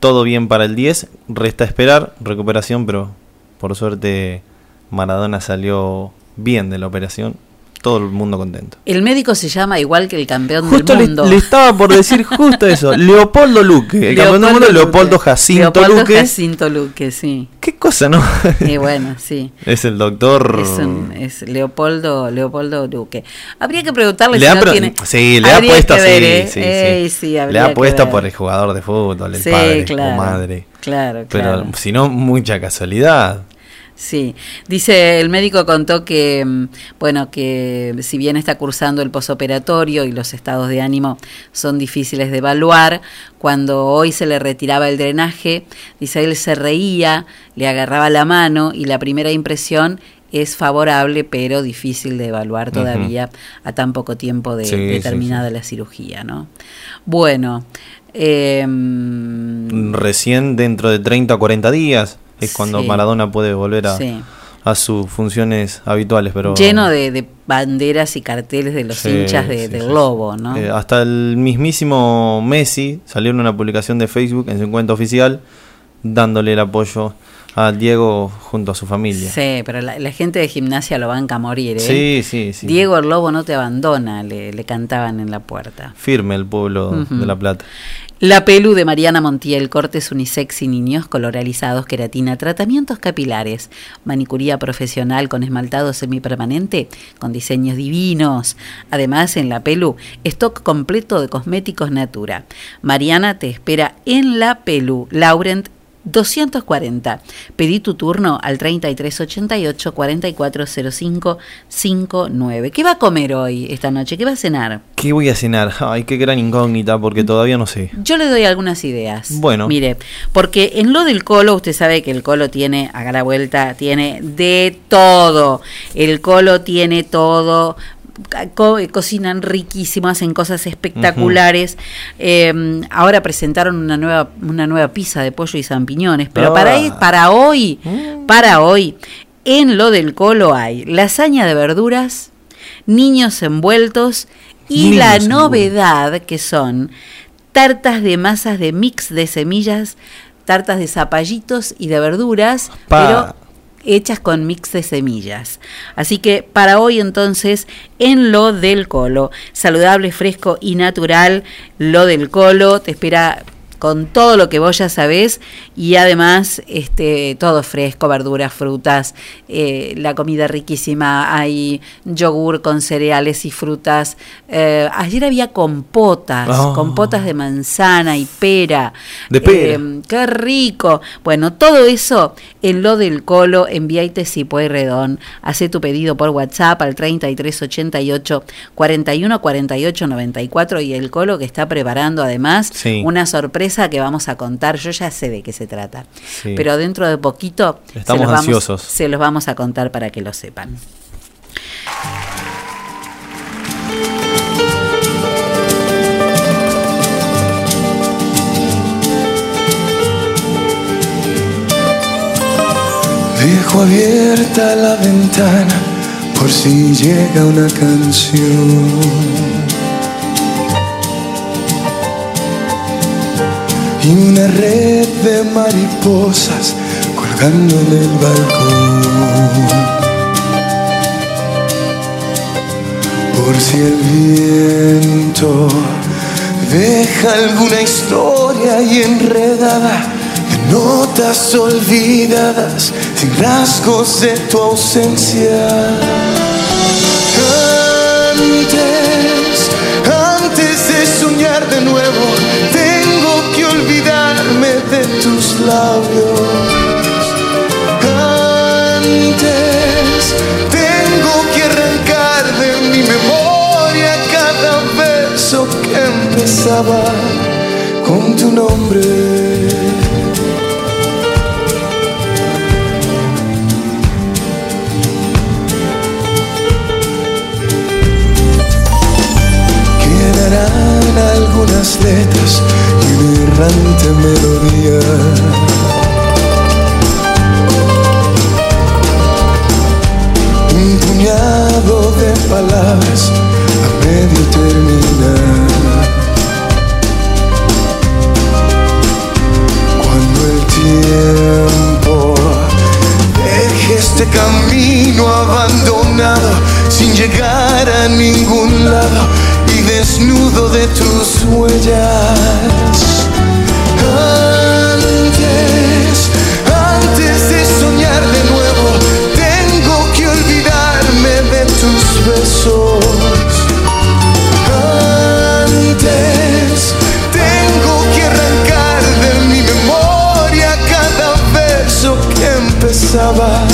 Todo bien para el 10. Resta esperar recuperación, pero por suerte Maradona salió bien de la operación. Todo el mundo contento. El médico se llama igual que el campeón Justo del mundo. le estaba por decir justo eso. Leopoldo Luque. El campeón del mundo Luque. Leopoldo Jacinto Leopoldo Luque. Jacinto Luque, sí. ¿Qué cosa, no? Y bueno, sí. es el doctor. Es, un- es Leopoldo, Leopoldo Luque. Habría que preguntarle Le si ha no pro- tiene. Sí, le ha puesto ¿eh? sí, Ey, Le ha puesto por el jugador de fútbol, el padre claro, o madre. claro, Pero claro. si no, mucha casualidad. Sí, dice el médico contó que, mm, bueno, que si bien está cursando el posoperatorio y los estados de ánimo son difíciles de evaluar, cuando hoy se le retiraba el drenaje, dice él se reía, le agarraba la mano y la primera impresión es favorable, pero difícil de evaluar todavía a tan poco tiempo de, Sí, de sí, terminada la cirugía, ¿no? Bueno, em, Recién dentro de 30 o 40 días es cuando Sí. Maradona puede volver a, Sí. a sus funciones habituales. pero lleno de, de banderas y carteles de los Sí, hinchas de- del sí, Lobo, ¿no? Eh, hasta el mismísimo Messi salió en una publicación de Facebook en su cuenta oficial dándole el apoyo a Diego junto a su familia. Sí, pero la, la gente de gimnasia lo banca a morir, ¿eh? Sí, sí, sí. Diego el Lobo no te abandona, le, le cantaban en la puerta. Firme el pueblo de La Plata. La Pelu de Mariana Montiel, cortes unisex y niños, coloralizados, queratina, tratamientos capilares, manicuría profesional con esmaltado semipermanente, con diseños divinos. Además, en La Pelu, stock completo de cosméticos Natura. Mariana te espera en La Pelu, Laurent 240. Pedí tu turno al 3388 4405 59. ¿Qué va a comer hoy, esta noche? ¿Qué va a cenar? ¿Qué voy a cenar? Ay, qué gran incógnita, porque todavía no sé. Yo le doy algunas ideas. Bueno. Mire, porque en lo del colo, usted sabe que el colo tiene, haga la vuelta, tiene de todo. El colo tiene todo. Co- cocinan riquísimo, hacen cosas espectaculares. Eh, ahora presentaron una nueva, una nueva pizza de pollo y champiñones, pero Ah. para, para hoy, para hoy, en lo del colo hay lasaña de verduras, niños envueltos y Niños la envueltos. novedad que son tartas de masas de mix de semillas, tartas de zapallitos y de verduras, Pa. pero hechas con mix de semillas. Así que para hoy entonces, en lo del colo, saludable, fresco y natural, lo del colo te espera con todo lo que vos ya sabés y además este todo fresco, verduras, frutas, eh, la comida riquísima, hay yogur con cereales y frutas. Eh, ayer había compotas, Oh. compotas de manzana y pera. De pera. Eh, qué rico. Bueno, todo eso en lo del colo, enviaite si puede redón. Hace tu pedido por WhatsApp al 3388 41 48 94 y el colo que está preparando además Sí. una sorpresa que vamos a contar. Yo ya sé de qué se trata. Sí. Pero dentro de poquito Estamos se, los ansiosos. Vamos, se los vamos a contar para que lo sepan. Dejo abierta la ventana por si llega una canción. Y una red de mariposas colgando en el balcón. Por si el viento deja alguna historia y enredada de notas olvidadas sin rasgos de tu ausencia. labios. Antes tengo que arrancar de mi memoria cada verso que empezaba con tu nombre. Algunas letras y una errante melodía. Un puñado de palabras a medio terminar. Cuando el tiempo deje este camino abandonado sin llegar a ningún lado desnudo de tus huellas. Antes, antes de soñar de nuevo, tengo que olvidarme de tus besos. Antes, tengo que arrancar de mi memoria cada verso que empezaba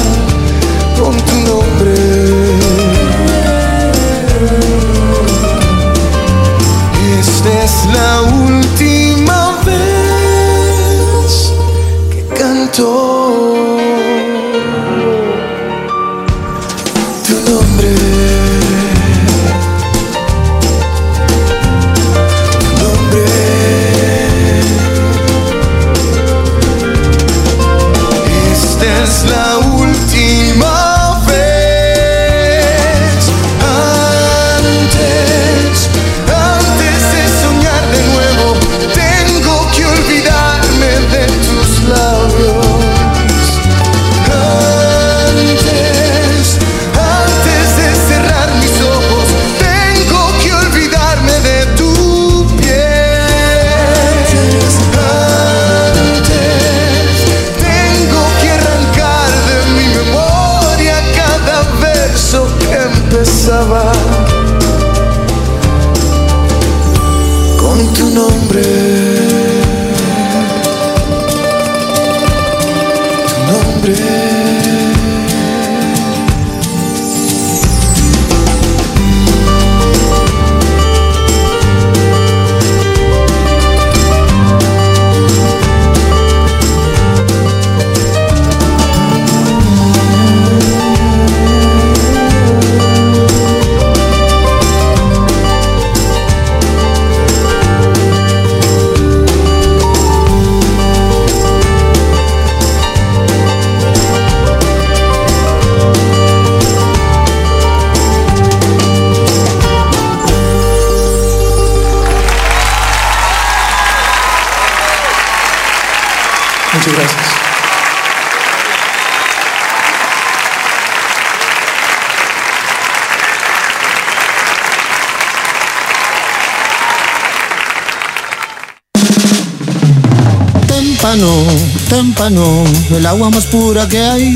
témpano, el agua más pura que hay.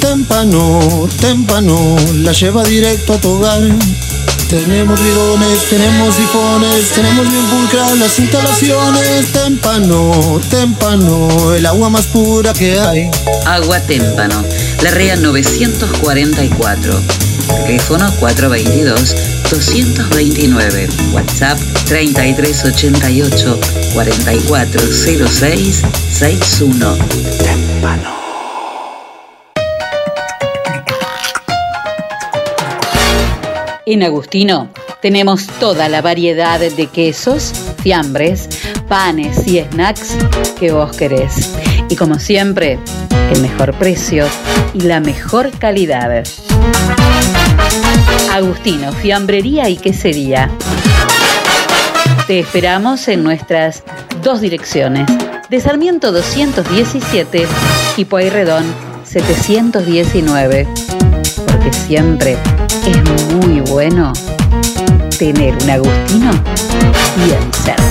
Témpano, témpano, la lleva directo a tu hogar. Tenemos bidones, tenemos sifones, tenemos bien pulcras las instalaciones. Témpano, témpano, el agua más pura que hay. Agua Témpano, la REA 944. Teléfono 422-229. WhatsApp 3388 4406 61. Témpano. En Agustino tenemos toda la variedad de quesos, fiambres, panes y snacks que vos querés. Y como siempre, el mejor precio y la mejor calidad. Agustino, fiambrería y quesería. Te esperamos en nuestras dos direcciones. De Sarmiento 217 y Pueyrredón 719. Porque siempre es muy bueno tener un Agustino bien cerca.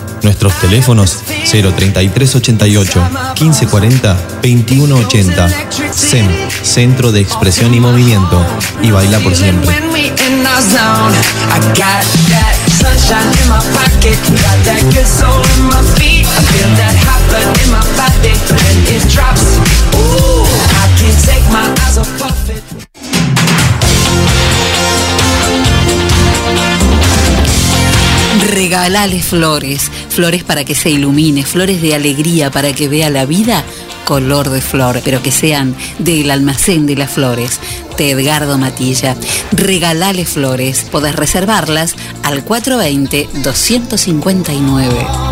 Nuestros teléfonos 03388 1540 2180. SEM, Centro de Expresión y Movimiento. Y baila por siempre. Regalale flores, flores para que se ilumine, flores de alegría para que vea la vida color de flor, pero que sean del almacén de las flores, de Edgardo Matilla. Regalale flores, podés reservarlas al 420-259.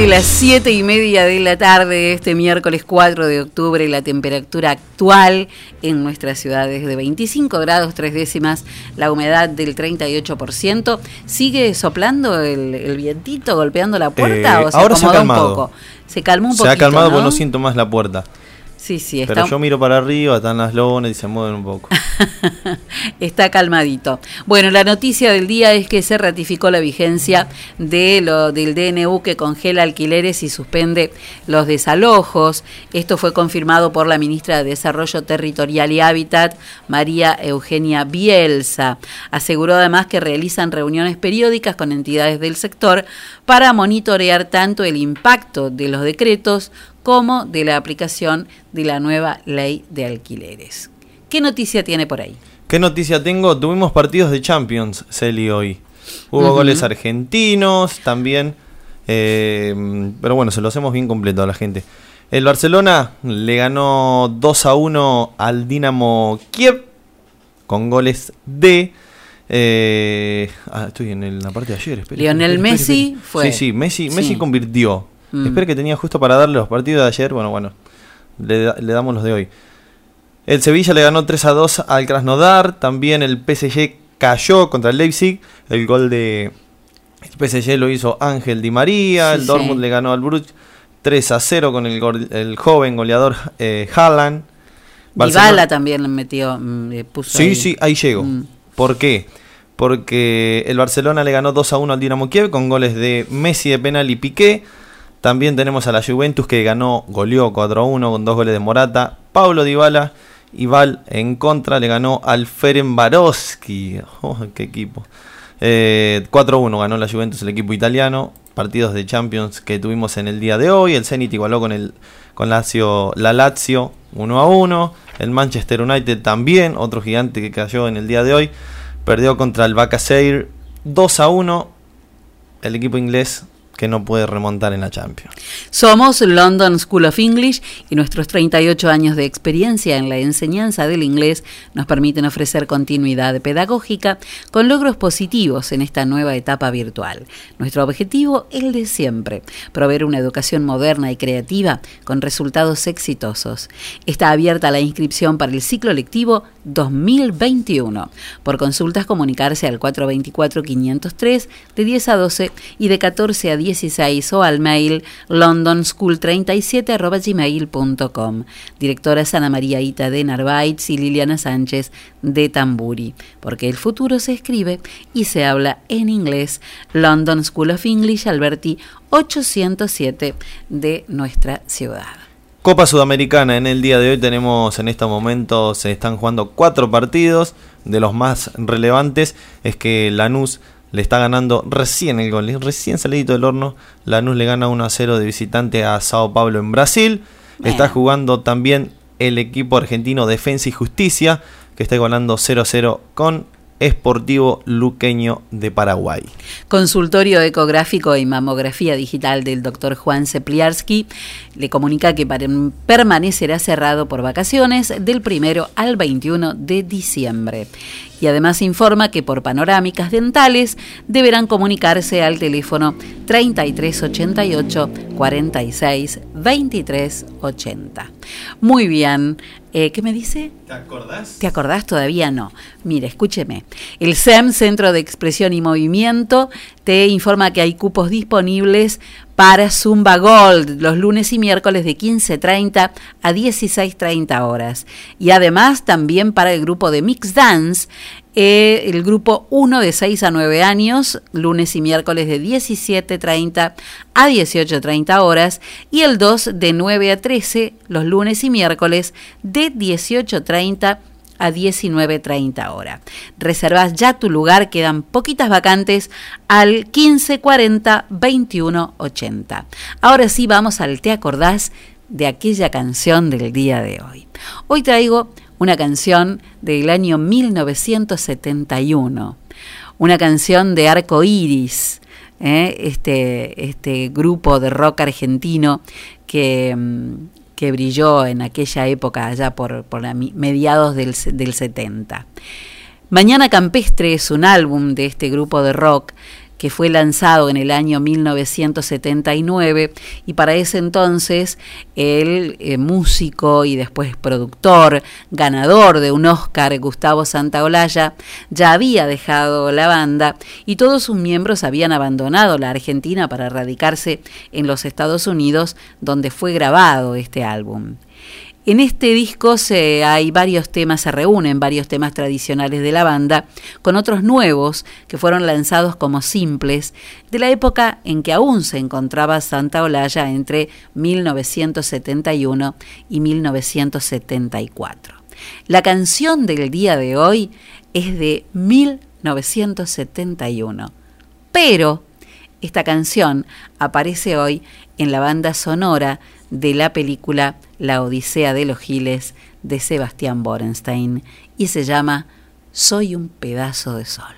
Exactamente las siete y media de la tarde de este miércoles 4 de octubre, la temperatura actual en nuestra ciudad es de 25 grados tres décimas, la humedad del 38%. ¿Sigue soplando el, el vientito, golpeando la puerta Eh, o se ahora se ha acomodó un calmado. poco? Se calmó un Se poquito, ha calmado ¿no? porque no siento más la puerta. Sí, sí, está, Pero yo miro para arriba, están las lonas y se mueven un poco. está calmadito. Bueno, la noticia del día es que se ratificó la vigencia de lo, del DNU que congela alquileres y suspende los desalojos. Esto fue confirmado por la ministra de Desarrollo Territorial y Hábitat, María Eugenia Bielsa. Aseguró además que realizan reuniones periódicas con entidades del sector para monitorear tanto el impacto de los decretos como de la aplicación de la nueva ley de alquileres. ¿Qué noticia tiene por ahí? ¿Qué noticia tengo? Tuvimos partidos de Champions, Celi, hoy. Hubo goles argentinos también. eh, pero bueno, se lo hacemos bien completo a la gente. El Barcelona le ganó 2 a 1 al Dinamo Kiev con goles de. eh, ah, estoy en el- la parte de ayer. espere, Lionel Messi fue. Sí, sí, Messi, Sí. Messi convirtió. Mm. Espera que tenía justo para darle los partidos de ayer. Bueno, bueno, le, le damos los de hoy. El Sevilla le ganó 3 a 2 al Krasnodar. También el PSG cayó contra el Leipzig. El gol de el PSG lo hizo Ángel Di María. Sí, el Dortmund sí. le ganó al Bruges 3 a 0 con el, el joven goleador eh, Haaland. Dybala también le metió, mm, le puso Sí, ahí. sí, ahí llego. Mm. ¿Por qué? Porque el Barcelona le ganó 2 a 1 al Dinamo Kiev con goles de Messi de penal y Piqué. También tenemos a la Juventus que ganó, goleó 4 a 1 con dos goles de Morata. Pablo Dybala y Val en contra le ganó al Ferenbarovski. Oh, qué equipo. Eh, 4 a 1 ganó la Juventus el equipo italiano. Partidos de Champions que tuvimos en el día de hoy. El Zenit igualó con el con la Lazio 1 a 1. El Manchester United también, otro gigante que cayó en el día de hoy. Perdió contra el Bacasseir 2 a 1. El equipo inglés que no puede remontar en la Champions. Somos London School of English y nuestros 38 años de experiencia en la enseñanza del inglés nos permiten ofrecer continuidad pedagógica con logros positivos en esta nueva etapa virtual. Nuestro objetivo el de siempre, proveer una educación moderna y creativa con resultados exitosos. Está abierta la inscripción para el ciclo lectivo 2021. Por consultas comunicarse al 424-503 de 10 a 12 y de 14 a 16 o al mail londonschool37 Directora Ana María Ita de Narváez y Liliana Sánchez de Tamburi. Porque el futuro se escribe y se habla en inglés. London School of English Alberti 807 de nuestra ciudad. Copa Sudamericana, en el día de hoy tenemos en estos momentos, se están jugando cuatro partidos. De los más relevantes es que Lanús le está ganando recién el gol, recién salidito del horno. Lanús le gana 1 a 0 de visitante a Sao Paulo en Brasil. Está jugando también el equipo argentino Defensa y Justicia, que está igualando 0 a 0 con Esportivo Luqueño de Paraguay. Consultorio ecográfico y mamografía digital del doctor Juan Sepliarsky le comunica que permanecerá cerrado por vacaciones del primero al 21 de diciembre. Y además informa que por panorámicas dentales deberán comunicarse al teléfono 3388 46 23 80. Muy bien. Eh, ¿Qué me dice? ¿Te acordás? ¿Te acordás? Todavía no. Mire, escúcheme. El SEM, Centro de Expresión y Movimiento, te informa que hay cupos disponibles para Zumba Gold los lunes y miércoles de 15.30 a 16.30 horas. Y además también para el grupo de Mix Dance, eh, el grupo 1 de 6 a 9 años, lunes y miércoles de 17.30 a 18.30 horas. Y el 2 de 9 a 13, los lunes y miércoles de 18.30 a 19.30 horas. Reservas ya tu lugar, quedan poquitas vacantes al 1540 2180. Ahora sí vamos al ¿Te acordás de aquella canción del día de hoy? Hoy traigo una canción del año 1971, una canción de Arco Iris, ¿eh? este, este grupo de rock argentino que, mm, que brilló en aquella época, allá por, mediados del, del 70. Mañana Campestre es un álbum de este grupo de rock que fue lanzado en el año 1979 y para ese entonces el eh, músico y después productor, ganador de un Oscar, Gustavo Santaolalla, ya había dejado la banda y todos sus miembros habían abandonado la Argentina para radicarse en los Estados Unidos donde fue grabado este álbum. En este disco se, hay varios temas, se reúnen varios temas tradicionales de la banda con otros nuevos que fueron lanzados como simples de la época en que aún se encontraba Santa Olalla entre 1971 y 1974. La canción del día de hoy es de 1971, pero esta canción aparece hoy en la banda sonora de la película La Odisea de los Giles de Sebastián Borenstein y se llama Soy un pedazo de sol.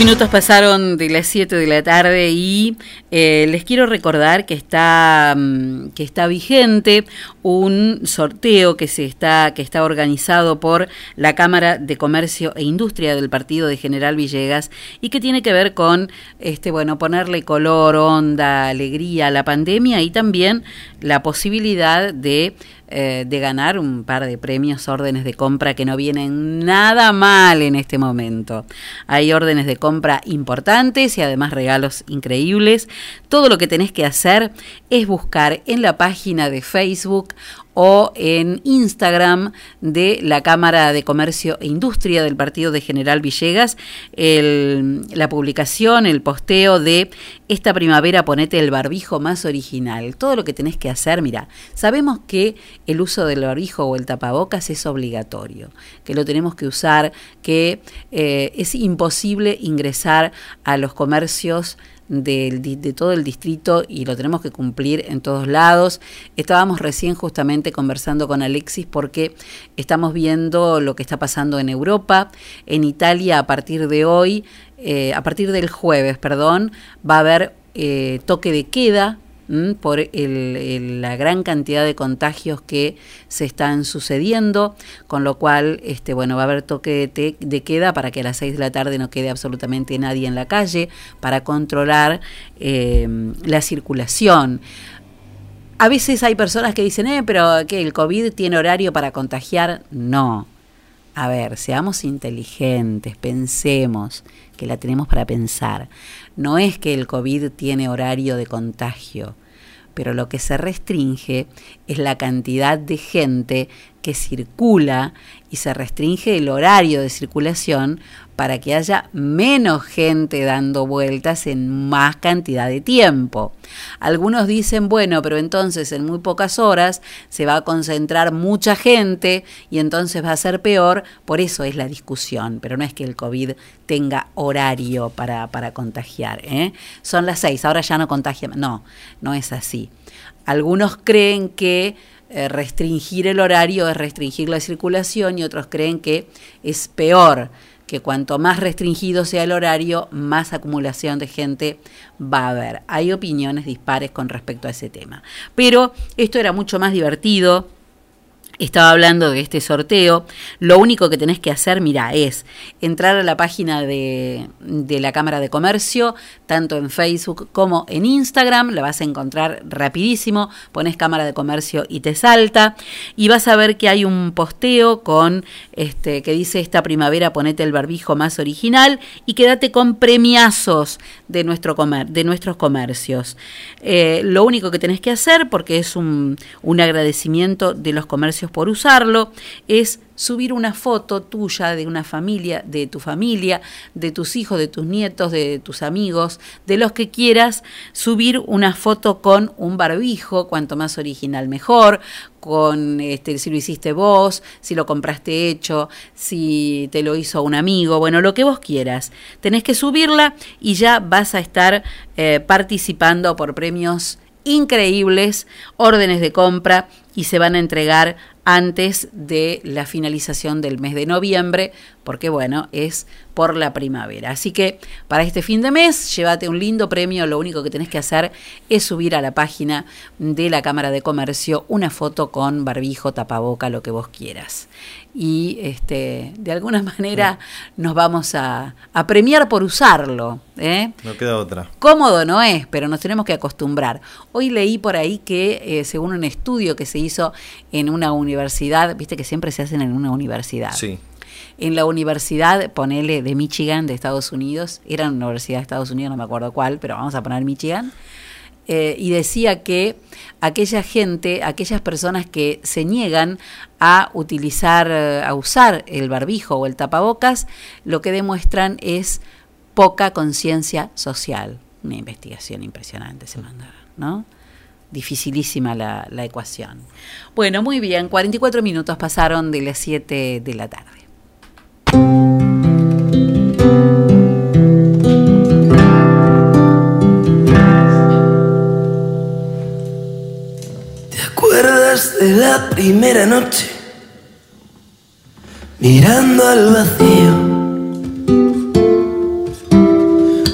Minutos pasaron de las 7 de la tarde y eh, les quiero recordar que está, mm, que está vigente un sorteo que se está, que está organizado por la Cámara de Comercio e Industria del Partido de General Villegas y que tiene que ver con este, bueno, ponerle color, onda, alegría a la pandemia y también la posibilidad de eh, de ganar un par de premios, órdenes de compra que no vienen nada mal en este momento. Hay órdenes de compra importantes y además regalos increíbles. Todo lo que tenés que hacer es buscar en la página de Facebook o en Instagram de la Cámara de Comercio e Industria del Partido de General Villegas el- la publicación, el posteo de esta primavera ponete el barbijo más original. Todo lo que tenés que hacer, mira, sabemos que el uso del barbijo o el tapabocas es obligatorio, que lo tenemos que usar, que eh, es imposible ingresar a los comercios del de, todo el distrito y lo tenemos que cumplir en todos lados. Estábamos recién justamente conversando con Alexis porque estamos viendo lo que está pasando en Europa. En Italia a partir de hoy, eh, a partir del jueves, perdón, va a haber eh, toque de queda por el- la gran cantidad de contagios que se están sucediendo, con lo cual, este, bueno, va a haber toque de, de queda para que a las 6 de la tarde no quede absolutamente nadie en la calle, para controlar eh, la circulación. A veces hay personas que dicen, eh, pero que el COVID tiene horario para contagiar. No. A ver, seamos inteligentes, pensemos que la tenemos para pensar. No es que el COVID tiene horario de contagio, pero lo que se restringe es la cantidad de gente que circula y se restringe el horario de circulación para que haya menos gente dando vueltas en más cantidad de tiempo. Algunos dicen, bueno, pero entonces en muy pocas horas se va a concentrar mucha gente y entonces va a ser peor, por eso es la discusión, pero no es que el COVID tenga horario para, para contagiar. ¿eh? Son las seis, ahora ya no contagia, no, no es así. Algunos creen que eh, restringir el horario es restringir la circulación y otros creen que es peor, que cuanto más restringido sea el horario, más acumulación de gente va a haber. Hay opiniones dispares con respecto a ese tema. Pero esto era mucho más divertido. Estaba hablando de este sorteo. Lo único que tenés que hacer, mira, es entrar a la página de, de la Cámara de Comercio, tanto en Facebook como en Instagram. La vas a encontrar rapidísimo. Pones Cámara de Comercio y te salta. Y vas a ver que hay un posteo con este que dice esta primavera ponete el barbijo más original y quédate con premiazos de, nuestro comer, de nuestros comercios. Eh, lo único que tenés que hacer, porque es un, un agradecimiento de los comercios por usarlo, es subir una foto tuya de una familia, de tu familia, de tus hijos, de tus nietos, de tus amigos, de los que quieras, subir una foto con un barbijo, cuanto más original mejor, con este, si lo hiciste vos, si lo compraste hecho, si te lo hizo un amigo, bueno, lo que vos quieras. Tenés que subirla y ya vas a estar eh, participando por premios increíbles, órdenes de compra y se van a entregar antes de la finalización del mes de noviembre, porque bueno, es por la primavera. Así que para este fin de mes, llévate un lindo premio, lo único que tenés que hacer es subir a la página de la Cámara de Comercio una foto con barbijo, tapaboca, lo que vos quieras. Y este, de alguna manera nos vamos a, a premiar por usarlo. ¿eh? No queda otra. Cómodo no es, pero nos tenemos que acostumbrar. Hoy leí por ahí que, eh, según un estudio que se hizo en una universidad, viste que siempre se hacen en una universidad. Sí. En la universidad, ponele de Michigan, de Estados Unidos, era una universidad de Estados Unidos, no me acuerdo cuál, pero vamos a poner Michigan. Eh, y decía que aquella gente, aquellas personas que se niegan a utilizar, eh, a usar el barbijo o el tapabocas, lo que demuestran es poca conciencia social. Una investigación impresionante se mandaron, ¿no? Dificilísima la, la ecuación. Bueno, muy bien, 44 minutos pasaron de las 7 de la tarde. De la primera noche? Mirando al vacío.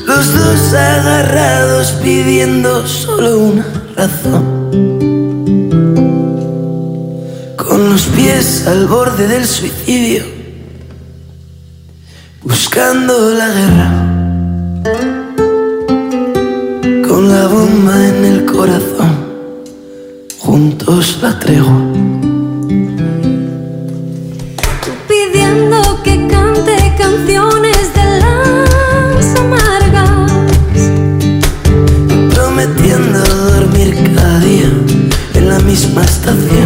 Los dos agarrados pidiendo solo una razón. Con los pies al borde del suicidio. Buscando la guerra. Con la bomba en el corazón juntos la tregua. pidiendo que cante canciones de las amargas. Prometiendo dormir cada día en la misma estación.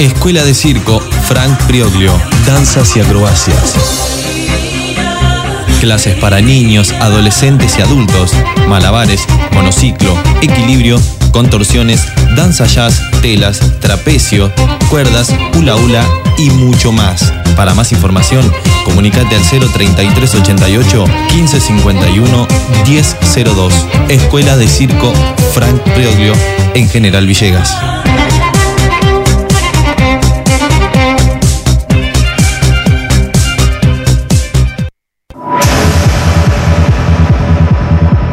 Escuela de Circo Frank Prioglio, danzas y acrobacias. Clases para niños, adolescentes y adultos, malabares, monociclo, equilibrio, contorsiones, danza jazz, telas, trapecio, cuerdas, hula hula y mucho más. Para más información, comunicate al 03388 1551 1002. Escuela de Circo Frank Prioglio en General Villegas.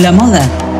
La moda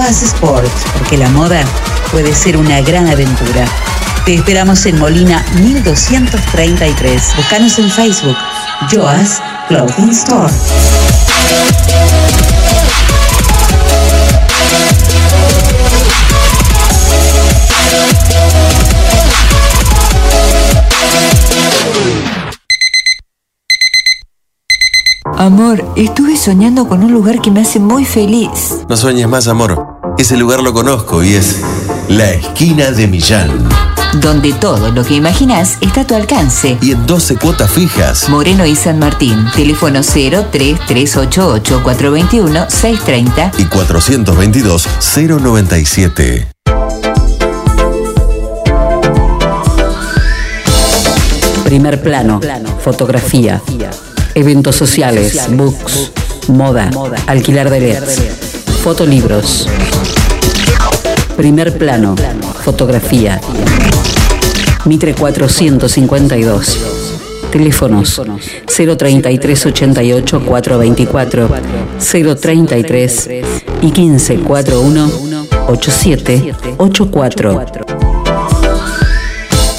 Joas Sport, porque la moda puede ser una gran aventura. Te esperamos en Molina 1233. Búscanos en Facebook, Joas Clothing Store. Amor, estuve soñando con un lugar que me hace muy feliz. No sueñes más, amor. Ese lugar lo conozco y es la esquina de Millán. donde todo lo que imaginás está a tu alcance. Y en 12 cuotas fijas. Moreno y San Martín, teléfono 03388 421 630 Y 422 097. Primer plano, fotografía, eventos sociales, books, moda, alquilar de LEDs, fotolibros. Primer plano, fotografía. Mitre 452. Teléfonos 033 88 424 033 y 1541 8784.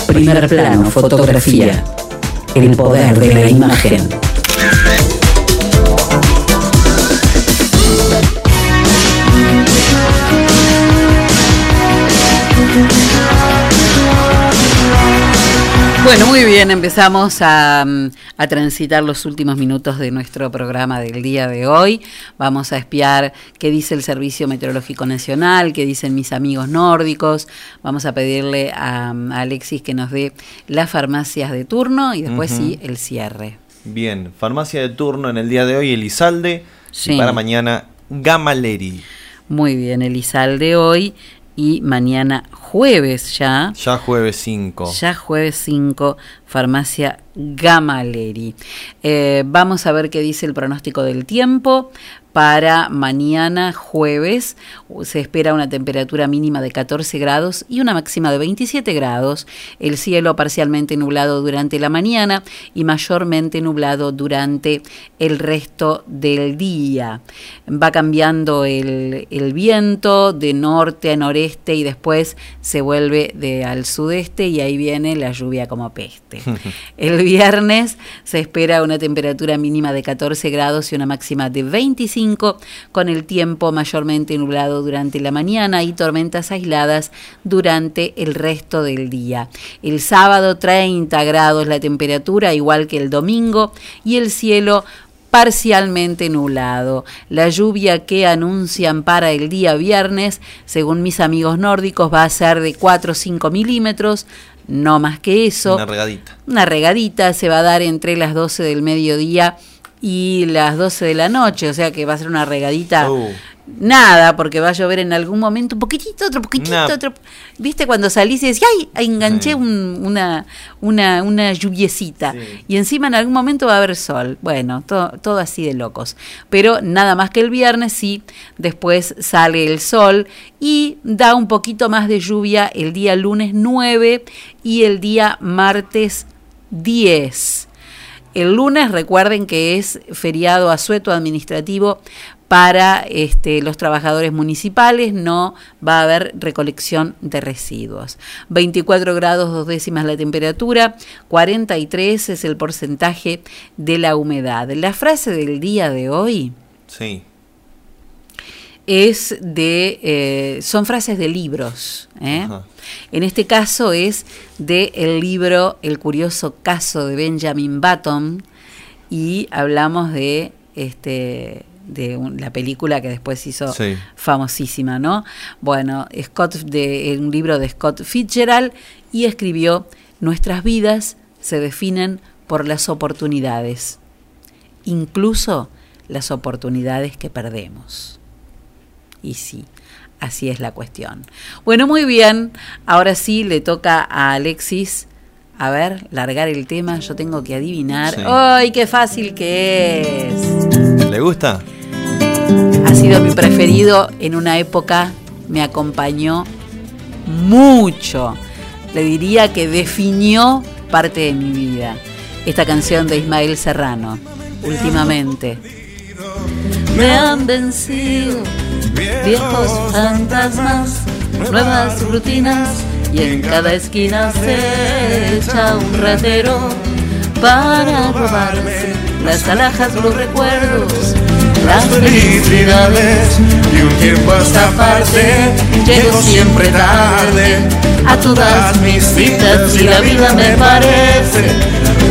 Primer plano, fotografía. El poder de la imagen. Bueno, muy bien, empezamos a, mm, a transitar los últimos minutos de nuestro programa del día de hoy. Vamos a espiar qué dice el Servicio Meteorológico Nacional, qué dicen mis amigos nórdicos. Vamos a pedirle a, mm, a Alexis que nos dé las farmacias de turno y después sí el cierre. Bien, farmacia de turno en el día de hoy, Elizalde. Sí. Y para mañana, Gamaleri. Muy bien, Elizalde hoy y mañana jueves ya. Ya jueves 5. Ya jueves 5, farmacia Gamaleri. Eh, vamos a ver qué dice el pronóstico del tiempo. Para mañana jueves se espera una temperatura mínima de 14 grados y una máxima de 27 grados. El cielo parcialmente nublado durante la mañana y mayormente nublado durante el resto del día. Va cambiando el, el viento de norte a noreste y después se vuelve de al sudeste y ahí viene la lluvia como peste. El viernes se espera una temperatura mínima de 14 grados y una máxima de 25, con el tiempo mayormente nublado durante la mañana y tormentas aisladas durante el resto del día. El sábado 30 grados la temperatura, igual que el domingo, y el cielo parcialmente nublado. La lluvia que anuncian para el día viernes, según mis amigos nórdicos, va a ser de 4 o 5 milímetros, no más que eso. Una regadita. Una regadita se va a dar entre las 12 del mediodía y las 12 de la noche, o sea que va a ser una regadita. Uh. Nada, porque va a llover en algún momento, un poquitito, otro poquitito, Nah. otro. ¿Viste cuando salís y decís, ay, enganché un- una, una, una lluviecita? Y encima en algún momento va a haber sol. Bueno, todo, todo así de locos. Pero nada más que el viernes, sí, después sale el sol y da un poquito más de lluvia el día lunes 9 y el día martes 10. El lunes recuerden que es feriado asueto administrativo para este, los trabajadores municipales, no va a haber recolección de residuos. 24 grados dos décimas la temperatura, 43 es el porcentaje de la humedad. La frase del día de hoy Sí. Es de, eh, son frases de libros. ¿eh? En este caso es de el libro El curioso caso de Benjamin Button y hablamos de este de un- la película que después hizo Sí. famosísima, ¿no? Bueno, Scott de un libro de Scott Fitzgerald y escribió Nuestras vidas se definen por las oportunidades, incluso las oportunidades que perdemos. Y sí, así es la cuestión. Bueno, muy bien. Ahora sí le toca a Alexis. A ver, largar el tema. Yo tengo que adivinar. Sí. ¡Ay, qué fácil que es! ¿Le gusta? Ha sido mi preferido en una época. Me acompañó mucho. Le diría que definió parte de mi vida. Esta canción de Ismael Serrano. Últimamente. Me han vencido. Viejos fantasmas, nuevas rutinas y en cada esquina se echa un ratero para robarse las alhajas, los recuerdos, las felicidades y un tiempo a esta parte llego siempre tarde a todas mis citas y la vida me parece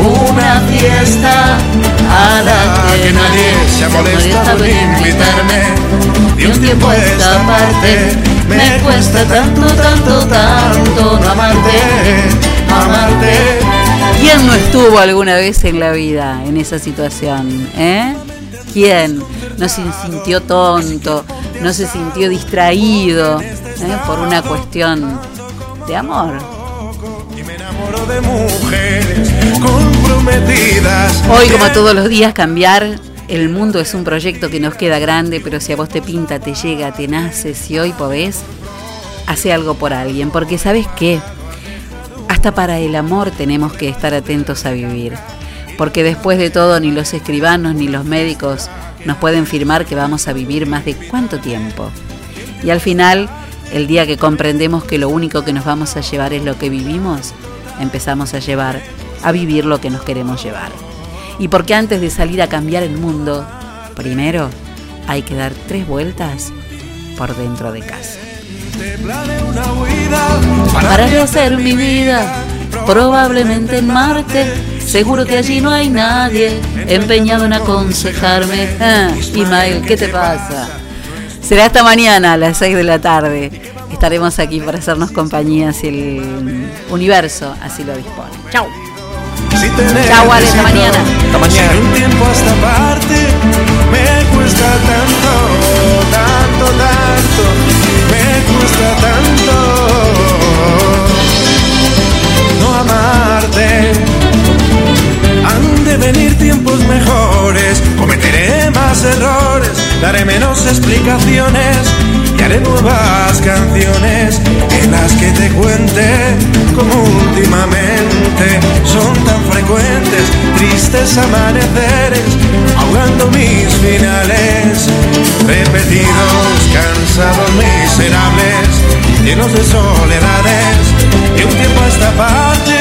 una fiesta a la que nadie se ha molestado en invitarme. De un tiempo a esta parte me cuesta tanto, tanto, tanto no amarte, amarte. ¿Quién no estuvo alguna vez en la vida en esa situación? ¿Eh? ¿Quién no se sintió tonto, no se sintió distraído ¿eh? por una cuestión de amor? de mujeres Hoy, como todos los días, cambiar. El mundo es un proyecto que nos queda grande, pero si a vos te pinta, te llega, te nace, si hoy podés, hace algo por alguien. Porque sabes qué? Hasta para el amor tenemos que estar atentos a vivir. Porque después de todo, ni los escribanos ni los médicos nos pueden firmar que vamos a vivir más de cuánto tiempo. Y al final, el día que comprendemos que lo único que nos vamos a llevar es lo que vivimos, empezamos a llevar, a vivir lo que nos queremos llevar. Y porque antes de salir a cambiar el mundo, primero hay que dar tres vueltas por dentro de casa. Para rehacer mi vida, probablemente en Marte, seguro que allí no hay nadie empeñado en aconsejarme. Ah, Ismael, ¿qué te pasa? Será hasta mañana a las 6 de la tarde. Estaremos aquí para hacernos compañía si el universo así lo dispone. Chau. Chau, Ale, hasta mañana. Hasta mañana. un tiempo a esta parte me cuesta tanto, tanto, tanto, me cuesta tanto no amarte. De venir tiempos mejores, cometeré más errores, daré menos explicaciones y haré nuevas canciones en las que te cuente como últimamente. Son tan frecuentes tristes amaneceres ahogando mis finales. Repetidos cansados miserables llenos de soledades. Y un tiempo a esta parte